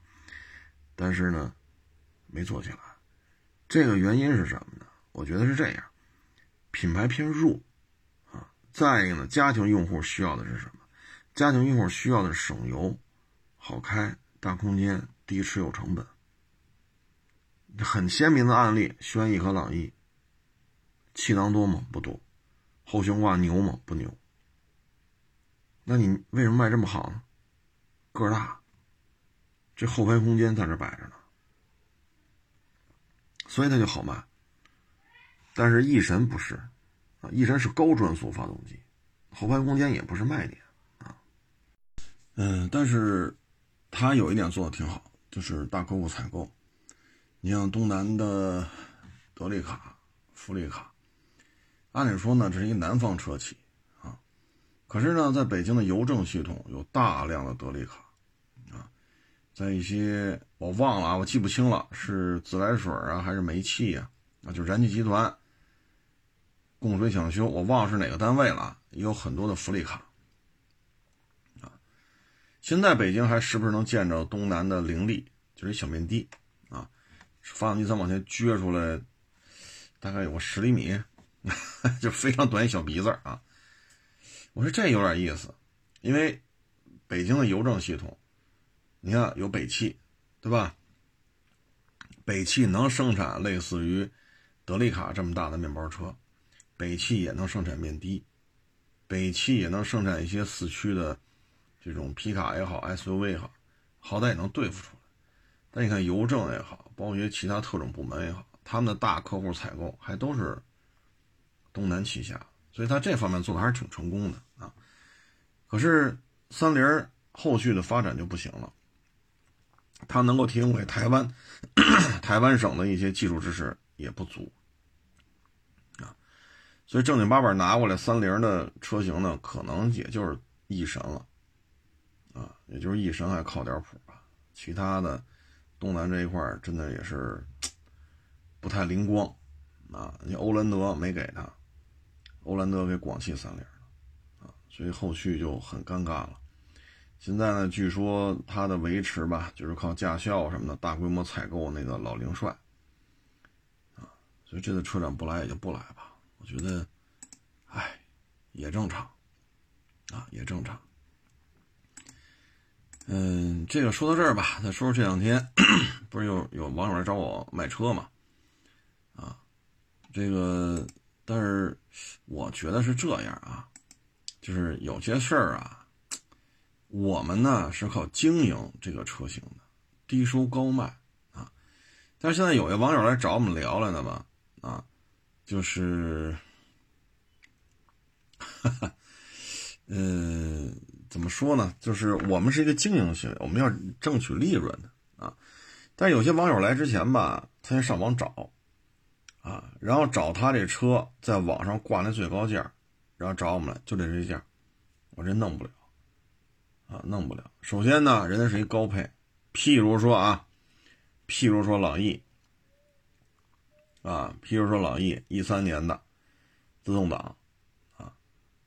但是呢，没做起来，这个原因是什么呢？我觉得是这样，品牌偏弱，啊，再一个呢，家庭用户需要的是什么？家庭用户需要的是省油、好开、大空间、低持有成本。很鲜明的案例，轩逸和朗逸，气囊多吗？不多。后悬挂牛吗？不牛。那你为什么卖这么好呢？个儿大，这后排空间在这摆着呢，所以它就好卖。但是翼神不是，啊，翼神是高转速发动机，后排空间也不是卖点啊。嗯，但是它有一点做的挺好，就是大客户采购。你像东南的德利卡、福利卡，按理说呢，这是一南方车企，可是呢，在北京的邮政系统有大量的德利卡啊，在一些我忘了啊，我记不清了，是自来水啊还是煤气呀？啊，就燃气集团供水抢修，我忘了是哪个单位了，也有很多的福利卡啊。现在北京还时不时能见着东南的凌利，就是一小面的。啊发动机舱往前撅出来，大概有个十厘米，就非常短一小鼻子啊。我说这有点意思，因为北京的邮政系统，你看有北汽，对吧？北汽能生产类似于德利卡这么大的面包车，北汽也能生产面的，北汽也能生产一些四驱的这种皮卡也好，SUV 也好，好歹也能对付出来。但你看邮政也好。包括一些其他特种部门也好，他们的大客户采购还都是东南旗下，所以他这方面做的还是挺成功的啊。可是三菱后续的发展就不行了，它能够提供给台湾台湾省的一些技术支持也不足啊，所以正经八百拿过来三菱的车型呢，可能也就是翼神了啊，也就是翼神还靠点谱吧，其他的。东南这一块真的也是不太灵光啊！你欧蓝德没给他，欧蓝德给广汽三菱了啊，所以后续就很尴尬了。现在呢，据说它的维持吧，就是靠驾校什么的大规模采购那个老凌帅啊，所以这次车展不来也就不来吧。我觉得，哎，也正常啊，也正常。嗯，这个说到这儿吧，再说说这两天，不是有有网友来找我卖车嘛？啊，这个，但是我觉得是这样啊，就是有些事儿啊，我们呢是靠经营这个车型的，低收高卖啊。但是现在有些网友来找我们聊来的吧，啊，就是，哈哈，嗯。怎么说呢？就是我们是一个经营行为，我们要挣取利润的啊。但是有些网友来之前吧，他先上网找，啊，然后找他这车在网上挂那最高价，然后找我们来，就这这价，我这弄不了，啊，弄不了。首先呢，人家是一高配，譬如说啊，譬如说朗逸，啊，譬如说朗逸一三年的自动挡。啊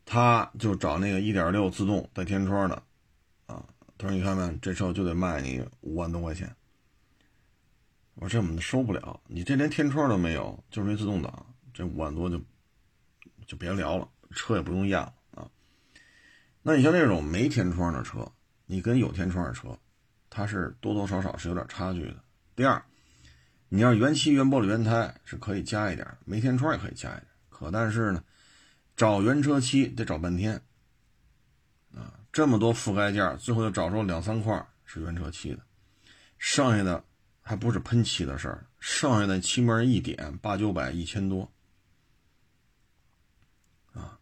他就找那个1.6自动带天窗的，啊，他说：“你看看这车就得卖你五万多块钱。”我：“这我们收不了，你这连天窗都没有，就是一自动挡，这五万多就就别聊了，车也不用验了啊。”那你像那种没天窗的车，你跟有天窗的车，它是多多少少是有点差距的。第二，你要原漆、原玻璃、原胎是可以加一点，没天窗也可以加一点，可但是呢。找原车漆得找半天，啊，这么多覆盖件，最后就找出两三块是原车漆的，剩下的还不是喷漆的事儿，剩下的漆面一点八九百一千多，啊，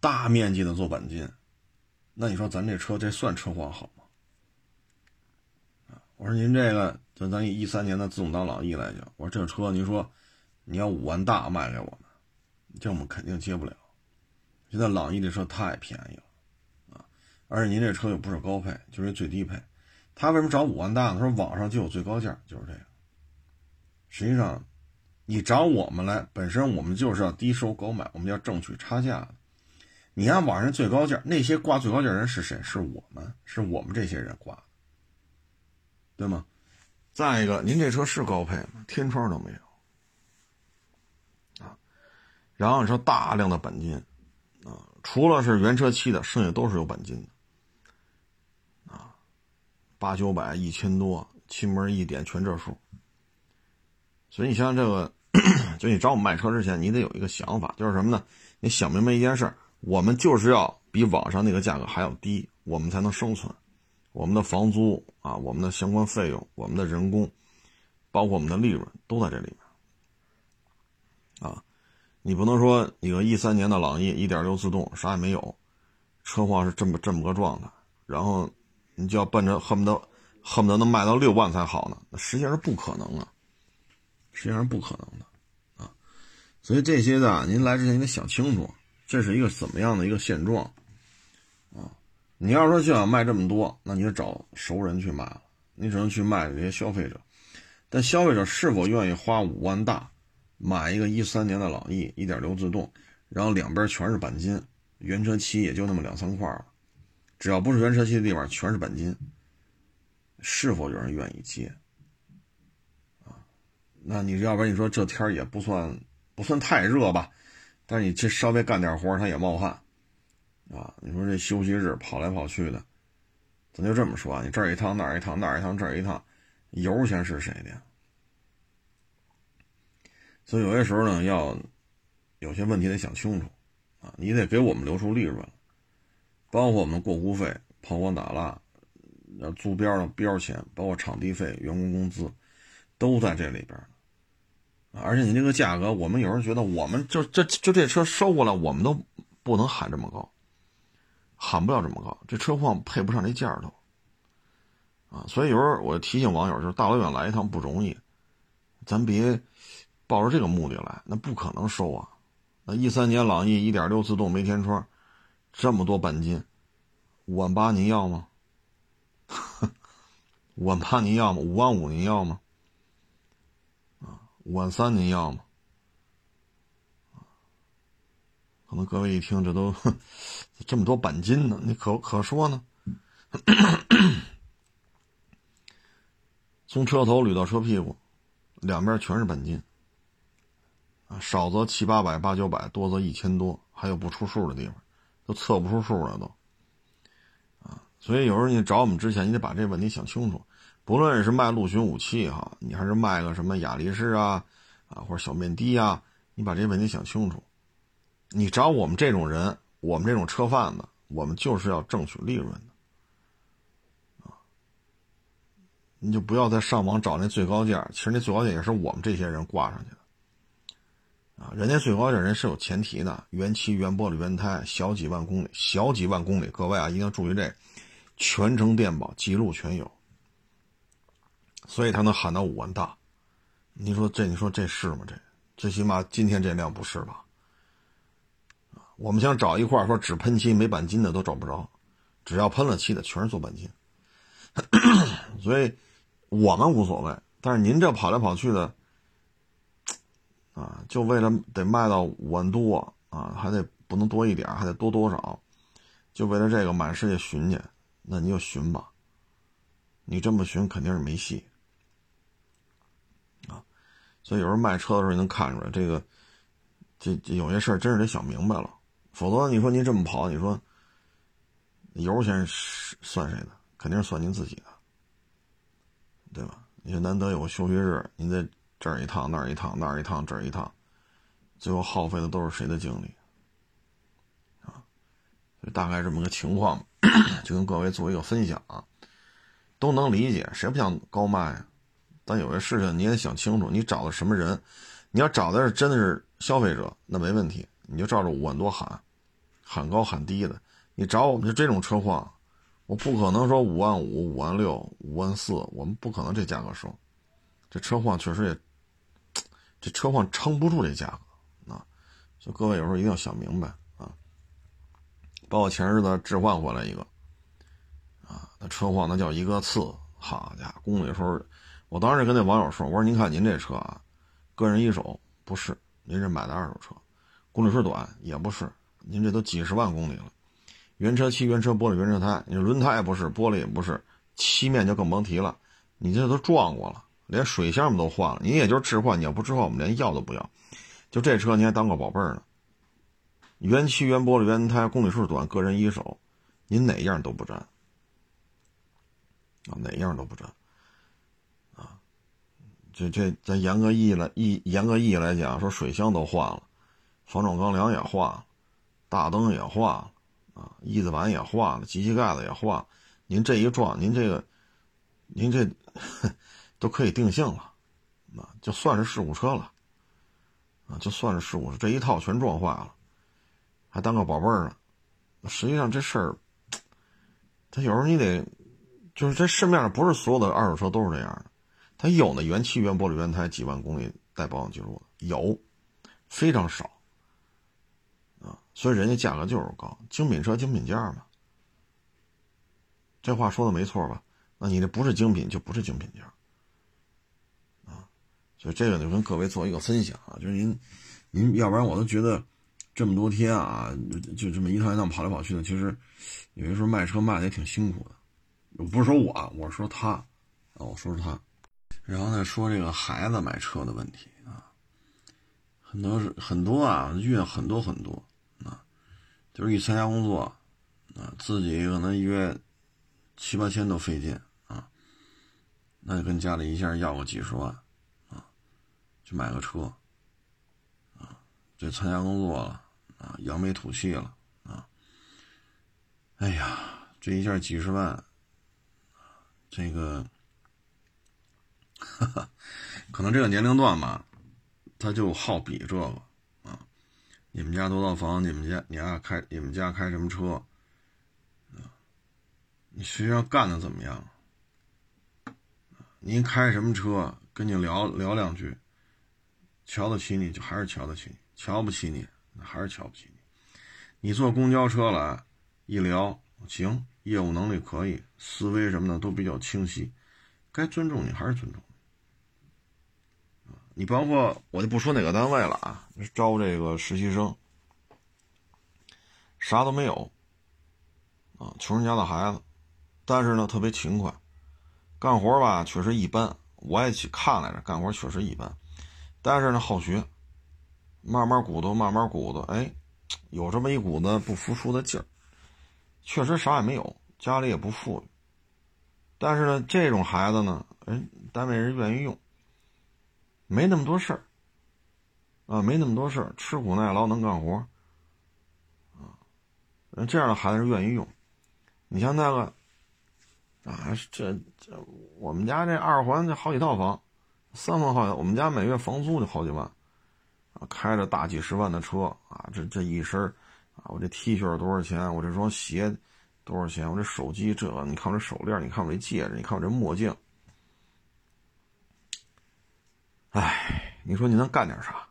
大面积的做钣金，那你说咱这车这算车况好吗？啊，我说您这个，就咱一三年的自动挡朗逸来讲，我说这车您说你要五万大卖给我们，这我们肯定接不了。现在朗逸这车太便宜了，啊，而且您这车又不是高配，就是最低配。他为什么找五万大呢？他说网上就有最高价，就是这个。实际上，你找我们来，本身我们就是要低收高买，我们要争取差价的。你按网上最高价，那些挂最高价人是谁？是我们，是我们这些人挂，对吗？再一个，您这车是高配吗？天窗都没有啊。然后你说大量的钣金啊，除了是原车漆的，剩下都是有钣金的，八九百、一千多，漆门一点全这数。所以你像这个，就你找我们卖车之前，你得有一个想法，就是什么呢？你想明白一件事儿我们就是要比网上那个价格还要低，我们才能生存。我们的房租啊，我们的相关费用，我们的人工，包括我们的利润，都在这里面。啊，你不能说你个一三年的朗逸一点六自动啥也没有，车况是这么这么个状态，然后你就要奔着恨不得恨不得能卖到六万才好呢？那实际上是不可能啊。实际上是不可能的，啊，所以这些的您来之前你得想清楚，这是一个怎么样的一个现状，啊，你要说就想卖这么多，那你就找熟人去卖了，你只能去卖这些消费者，但消费者是否愿意花五万大买一个一三年的朗逸一点六自动，然后两边全是钣金，原车漆也就那么两三块了，只要不是原车漆的地方全是钣金，是否有人愿意接？啊那你要不然你说这天也不算不算太热吧，但是你这稍微干点活，它也冒汗，啊，你说这休息日跑来跑去的，咱就这么说啊，你这儿一趟那儿一趟那儿一趟这儿一趟，油钱是谁的？所以有些时候呢，要有些问题得想清楚，啊，你得给我们留出利润，包括我们过户费、抛光打蜡、要租标的标钱，包括场地费、员工工资，都在这里边。而且你这个价格，我们有人觉得，我们就这就这车收过来，我们都不能喊这么高，喊不了这么高，这车况配不上这价头，啊，所以有时候我提醒网友，就是大老远来一趟不容易，咱别抱着这个目的来，那不可能收啊。那一三年朗逸一点六自动没天窗，这么多钣金，五万八您要吗？五万八您要吗？五万五您要吗？啊五万三您要吗？可能各位一听，这都 这么多钣金呢，你可可说呢？从车头捋到车屁股，两边全是钣金啊，少则七八百、八九百，多则一千多，还有不出数的地方，都测不出数了都啊。所以有时候你找我们之前，你得把这问题想清楚。不论是卖陆巡武器哈，你还是卖个什么雅力士啊，啊或者小面的啊，你把这问题想清楚。你找我们这种人，我们这种车贩子，我们就是要挣取利润的，啊，你就不要再上网找那最高价，其实那最高价也是我们这些人挂上去的，啊，人家最高价人是有前提的，原漆、原玻璃、原胎，小几万公里，小几万公里，各位啊，一定要注意这，全程电保，记录全有。所以他能喊到五万大，你说这你说这是吗？这最起码今天这辆不是吧？我们想找一块说只喷漆没钣金的都找不着，只要喷了漆的全是做钣金。所以我们无所谓，但是您这跑来跑去的，啊，就为了得卖到五万多啊，还得不能多一点，还得多多少，就为了这个满世界寻去，那你就寻吧，你这么寻肯定是没戏啊。所以有时候卖车的时候，你能看出来这个，这这有些事儿真是得想明白了，否则你说您这么跑，你说油钱算谁的？肯定是算您自己的，对吧？你说难得有个休息日，您在这儿一趟那儿一趟那儿一趟这儿一趟，最后耗费的都是谁的精力啊？就大概这么个情况，就跟各位做一个分享啊，都能理解，谁不想高卖啊？但有些事情你也得想清楚，你找的什么人？你要找的是真的是消费者，那没问题，你就照着五万多喊，喊高喊低的。你找我们就这种车况，我不可能说五万五、五万六、五万四，我们不可能这价格收。这车况确实也，这车况撑不住这价格啊。所以各位有时候一定要想明白啊。包括前日子置换回来一个，啊，那车况那叫一个次，好家伙，公里数。我当时跟那网友说：“我说您看您这车啊，个人一手不是，您是买的二手车，公里数短也不是，您这都几十万公里了，原车漆、原车玻璃、原车胎，你轮胎也不是，玻璃也不是，漆面就更甭提了，你这都撞过了，连水箱我们都换了，你也就是置换，你要不置换，我们连要都不要。就这车你还当个宝贝儿呢，原漆、原玻璃、原胎，公里数短，个人一手，您哪样都不占。”啊，哪样都不占，啊，这这咱严格意义来意严格意义来讲，说水箱都换了，防撞钢梁也换了，大灯也换了，啊，翼子板也换了，机器盖子也换，您这一撞，您这个，您这都可以定性了，啊，就算是事故车了，啊，就算是事故车，这一套全撞坏了，还当个宝贝儿呢，实际上这事儿，他有时候你得。就是这市面上不是所有的二手车都是这样的，它有那原漆、原玻璃、原胎几万公里带保养记录的有，非常少，啊，所以人家价格就是高，精品车精品价嘛，这话说的没错吧？那你这不是精品就不是精品价，所以这个就跟各位做一个分享啊，就是您，您要不然我都觉得这么多天啊，就这么一趟一趟跑来跑去的，其实有些时候卖车卖的也挺辛苦的。不是说我，我说他，啊，我说是他，然后再说这个孩子买车的问题啊，很多是很多啊，遇见很多很多啊，就是一参加工作啊，自己可能一月七八千都费劲啊，那就跟家里一下要个几十万，去买个车啊，这参加工作了啊，扬眉吐气了啊，哎呀，这一下几十万。这个，哈 哈可能这个年龄段吧，他就好比这个啊。你们家多套房？你们家你爱开？你们家开什么车？啊，你学校干的怎么样？您开什么车？跟你聊聊两句，瞧得起你就还是瞧得起你，瞧不起你那还是瞧不起你。你坐公交车来，一聊行。业务能力可以，思维什么的都比较清晰，该尊重你还是尊重你。你包括我就不说哪个单位了啊，招这个实习生，啥都没有，啊，穷人家的孩子，但是呢特别勤快，干活吧确实一般，我也去看来着，干活确实一般，但是呢好学，慢慢鼓捣，慢慢鼓捣，哎，有这么一股子不服输的劲儿。确实啥也没有，家里也不富裕，但是呢，这种孩子呢，人单位人愿意用，没那么多事儿，啊，没那么多事儿，吃苦耐劳能干活，啊，这样的孩子是愿意用。你像那个，啊，这这我们家这二环这好几套房，三环好几，我们家每月房租就好几万，啊，开着大几十万的车，啊，这这一身。啊，我这 T 恤多少钱？我这双鞋多少钱？我这手机这，你看我这手链，你看我这戒指，你看我这墨镜。哎，你说你能干点啥？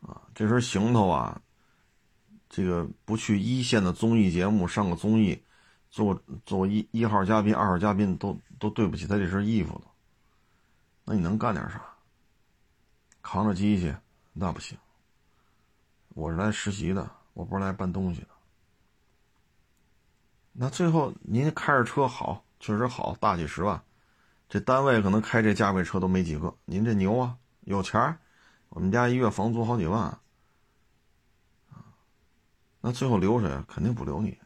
啊，这身行头啊，这个不去一线的综艺节目上个综艺，做做一一号嘉宾、二号嘉宾都都对不起他这身衣服的。那你能干点啥？扛着机器那不行。我是来实习的，我不是来搬东西的。那最后您开着车好，确实好，大几十万，这单位可能开这价位车都没几个。您这牛啊，有钱儿，我们家一月房租好几万，那最后留谁？肯定不留你。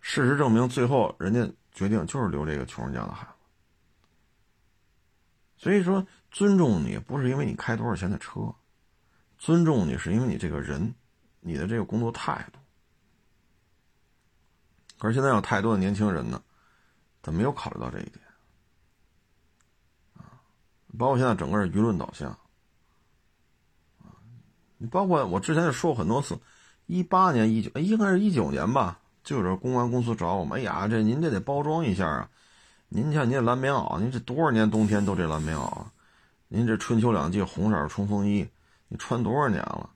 事实证明，最后人家决定就是留这个穷人家的孩子。所以说，尊重你不是因为你开多少钱的车。尊重你是因为你这个人，你的这个工作态度。可是现在有太多的年轻人呢，他没有考虑到这一点，啊，包括现在整个舆论导向，啊，你包括我之前就说过很多次，一八年一九，应该是一九年吧，就有这公关公司找我们，哎呀，这您这得包装一下啊，您像您这蓝棉袄，您这多少年冬天都这蓝棉袄，您这春秋两季红色冲锋衣。你穿多少年了？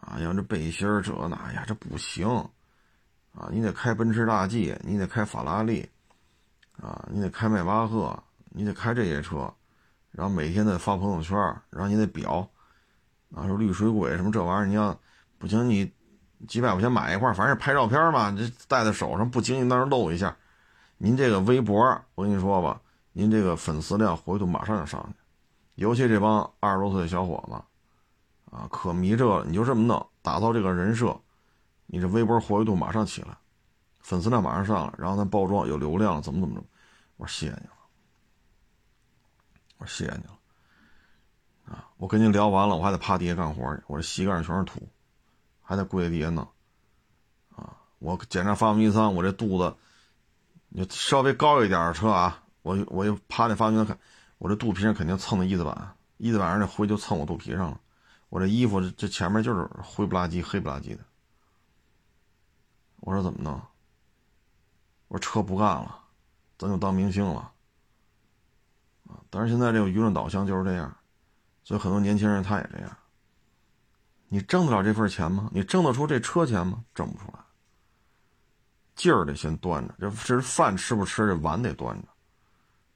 啊，要这背心儿这那，哎呀，这不行，啊，你得开奔驰大 G，你得开法拉利，啊，你得开迈巴赫，你得开这些车，然后每天得发朋友圈，然后你得表，啊，说绿水鬼什么这玩意儿，你要不行，你几百块钱买一块，反正拍照片嘛，这戴在手上不经意当时露一下，您这个微博，我跟你说吧，您这个粉丝量回头马上就上去，尤其这帮二十多岁的小伙子，啊，可迷这了，你就这么弄，打造这个人设，你这微博活跃度马上起来。粉丝量马上上来，然后咱包装有流量，怎么怎么着？我说谢谢你了，我说谢谢你了，啊！我跟您聊完了，我还得趴地下干活去，我这膝盖上全是土，还得跪在地下弄，啊！我检查发动机舱，我这肚子，你稍微高一点的车啊，我我又趴那发动机看，我这肚皮上肯定蹭的翼子板，翼子板上那灰就蹭我肚皮上了，我这衣服这前面就是灰不拉几、黑不拉几的，我说怎么弄？我说车不干了，咱就当明星了，啊！但是现在这个舆论导向就是这样，所以很多年轻人他也这样。你挣得了这份钱吗？你挣得出这车钱吗？挣不出来。劲儿得先端着，这这饭吃不吃，这碗得端着。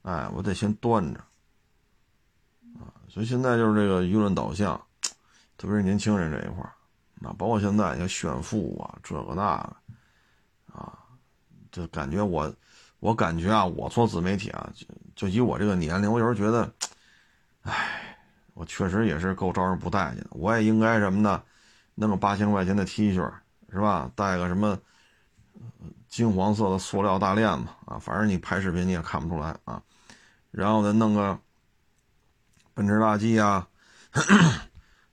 哎，我得先端着，啊！所以现在就是这个舆论导向，特别是年轻人这一块儿，啊，包括现在像炫富啊，这个那个，啊。就感觉我，我感觉啊，我做自媒体啊，就就以我这个年龄，我有时候觉得，唉，我确实也是够招人不待见的。我也应该什么呢？弄个八千块钱的 T 恤，是吧？带个什么金黄色的塑料大链子啊，反正你拍视频你也看不出来啊。然后再弄个奔驰大 G 啊，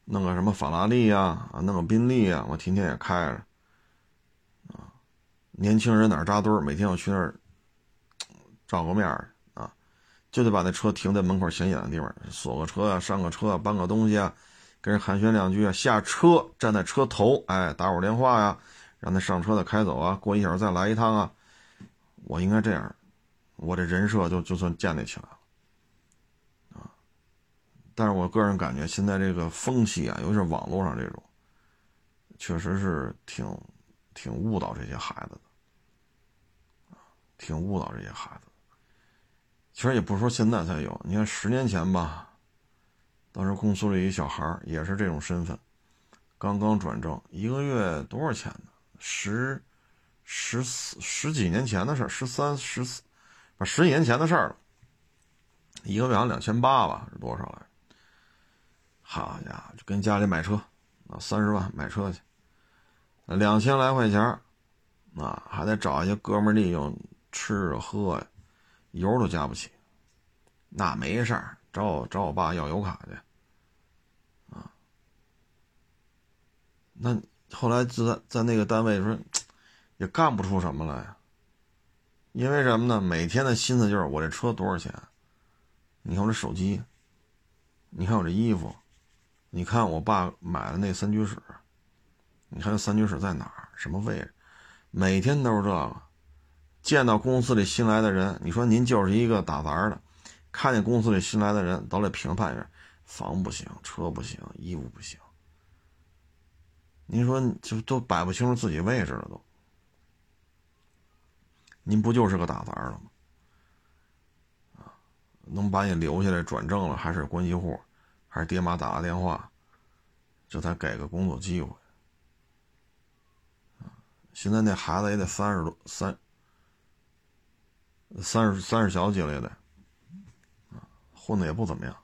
弄个什么法拉利啊，啊，弄个宾利啊，我天天也开着啊。年轻人哪扎堆儿？每天要去那儿照个面儿啊，就得把那车停在门口显眼的地方，锁个车啊，上个车啊，搬个东西啊，跟人寒暄两句啊，下车站在车头，哎，打会儿电话呀，让他上车再开走啊，过一小时再来一趟啊。我应该这样，我这人设就就算建立起来了啊。但是我个人感觉现在这个风气啊，尤其是网络上这种，确实是挺挺误导这些孩子的。挺误导这些孩子，其实也不是说现在才有。你看十年前吧，当时公司里一小孩也是这种身份，刚刚转正，一个月多少钱呢？十、十四、十几年前的事儿十三、十四，不十几年前的事儿了。一个月好像两千八吧，是多少来？好家伙，就跟家里买车啊，三十万买车去，两千来块钱啊，还得找一些哥们儿利用。吃喝呀，油都加不起，那没事儿，找我找我爸要油卡去，啊，那后来在在那个单位说，也干不出什么来，因为什么呢？每天的心思就是我这车多少钱？你看我这手机，你看我这衣服，你看我爸买的那三居室，你看那三居室在哪儿？什么位置？每天都是这个。见到公司里新来的人，你说您就是一个打杂的，看见公司里新来的人，都来评判一下，房不行，车不行，衣服不行。您说就都摆不清楚自己位置了都。您不就是个打杂的吗？啊，能把你留下来转正了，还是关系户，还是爹妈打个电话，这才给个工作机会。现在那孩子也得三十多三。三十三十小几了的，啊，混的也不怎么样。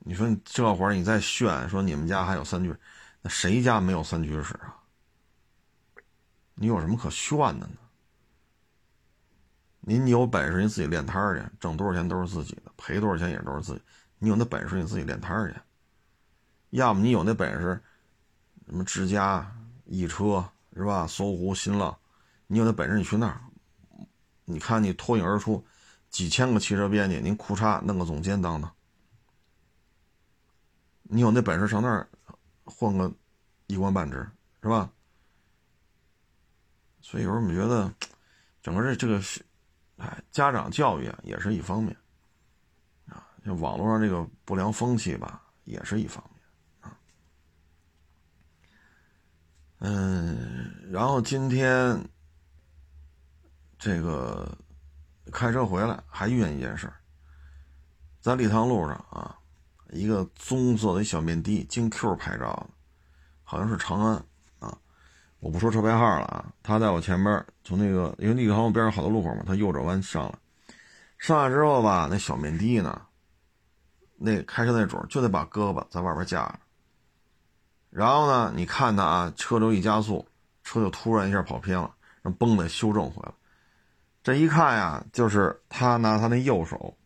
你说你这会儿你再炫说你们家还有三句，那谁家没有三居室啊？你有什么可炫的呢？您有本事你自己练摊儿去，挣多少钱都是自己的，赔多少钱也都是自己。你有那本事你自己练摊儿去，要么你有那本事，什么之家、易车是吧？搜狐、新浪，你有那本事你去那儿。你看，你脱颖而出，几千个汽车编辑，您裤衩弄个总监当当，你有那本事上那儿混个一官半职，是吧？所以有时候我们觉得，整个这这个是，哎，家长教育啊，也是一方面，啊，就网络上这个不良风气吧，也是一方面，啊，嗯，然后今天。这个开车回来还遇见一件事儿在立汤路上啊，一个棕色的小面的，京 Q 牌照的，好像是长安啊，我不说车牌号了啊。他在我前边，从那个因为立汤路边上好多路口嘛，他右转弯上来，上来之后吧，那小面的呢，那开车那主就得把胳膊在外边架着，然后呢，你看他啊，车流一加速，车就突然一下跑偏了，然后嘣的修正回来。这一看呀，就是他拿他那右手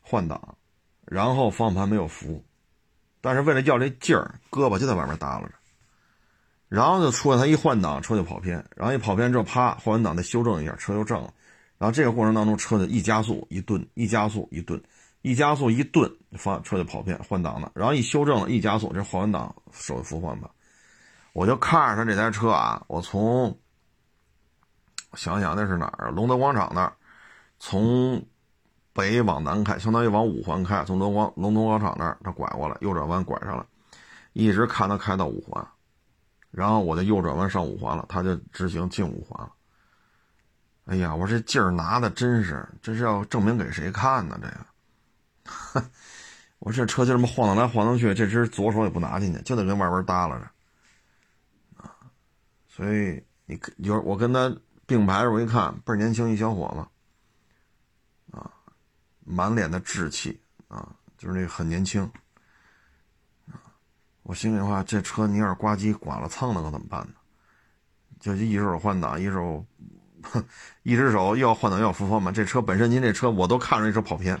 换挡，然后方向盘没有扶，但是为了要这劲儿，胳膊就在外面耷拉着，然后就出来他一换挡，车就跑偏，然后一跑偏之后，啪，换完挡再修正一下，车就正了。然后这个过程当中，车就一加速一顿，一加速一顿，一加速一顿，发车就跑偏，换挡了，然后一修正，一加速，这换完挡手扶换吧，我就看着他这台车啊，我从。想想那是哪儿？龙德广场那儿，从北往南开，相当于往五环开。从龙广龙德广场那儿，他拐过来，右转弯拐上了，一直看他开到五环，然后我就右转弯上五环了，他就直行进五环了。哎呀，我这劲儿拿的真是，这是要证明给谁看呢？这个，我这车就这么晃荡来晃荡去，这只左手也不拿进去，就得跟外边耷拉着啊。所以你有我跟他。并排的时我一看，倍儿年轻一小伙子，满脸的稚气啊，就是那个很年轻，啊，我心里话，这车你要是呱唧剐了蹭了可怎么办呢？就一只手换挡，一手，一只手又要换挡又要扶方向盘，这车本身您这车我都看着这车跑偏，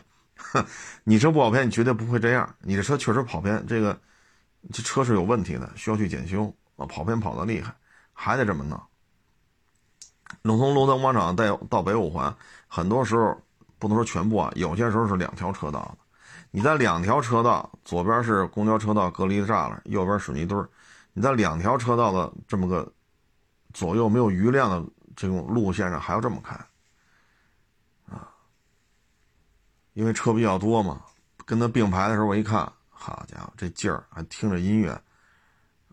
你车不跑偏，你绝对不会这样，你这车确实跑偏，这个这车是有问题的，需要去检修啊，跑偏跑的厉害，还得这么弄。龙从龙腾广场到到北五环，很多时候不能说全部啊，有些时候是两条车道的。你在两条车道，左边是公交车道隔离的栅栏，右边水泥墩儿。你在两条车道的这么个左右没有余量的这种路线上，还要这么开啊？因为车比较多嘛。跟他并排的时候，我一看，好家伙，这劲儿还听着音乐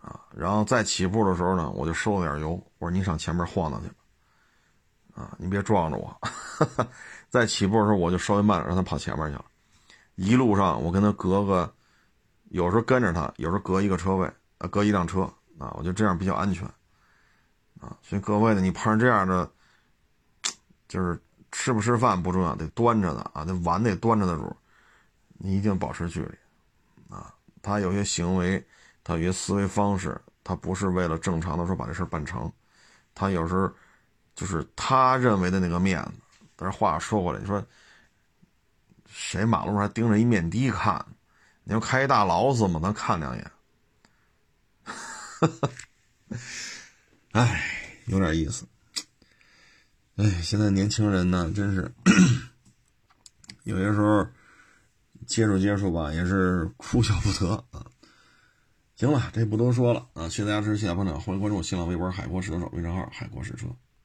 啊！然后再起步的时候呢，我就收了点油，我说你上前面晃荡去吧。啊，你别撞着我！在起步的时候，我就稍微慢点，让他跑前面去了。一路上，我跟他隔个，有时候跟着他，有时候隔一个车位，啊，隔一辆车啊，我觉得这样比较安全。啊，所以各位呢，你碰上这样的，就是吃不吃饭不重要，得端着的啊，那碗得端着的主，你一定保持距离。啊，他有些行为，他有些思维方式，他不是为了正常的说把这事办成，他有时候。就是他认为的那个面子，但是话说回来，你说谁马路上还盯着一面的看？你要开一大劳斯嘛，咱看两眼。哎，有点意思。哎，现在年轻人呢，真是有些时候接触接触吧，也是哭笑不得啊。行了，这不多说了啊！谢谢大家支持，谢谢捧场，欢迎关注新浪微博“海阔试车手”微信号“海阔试车”。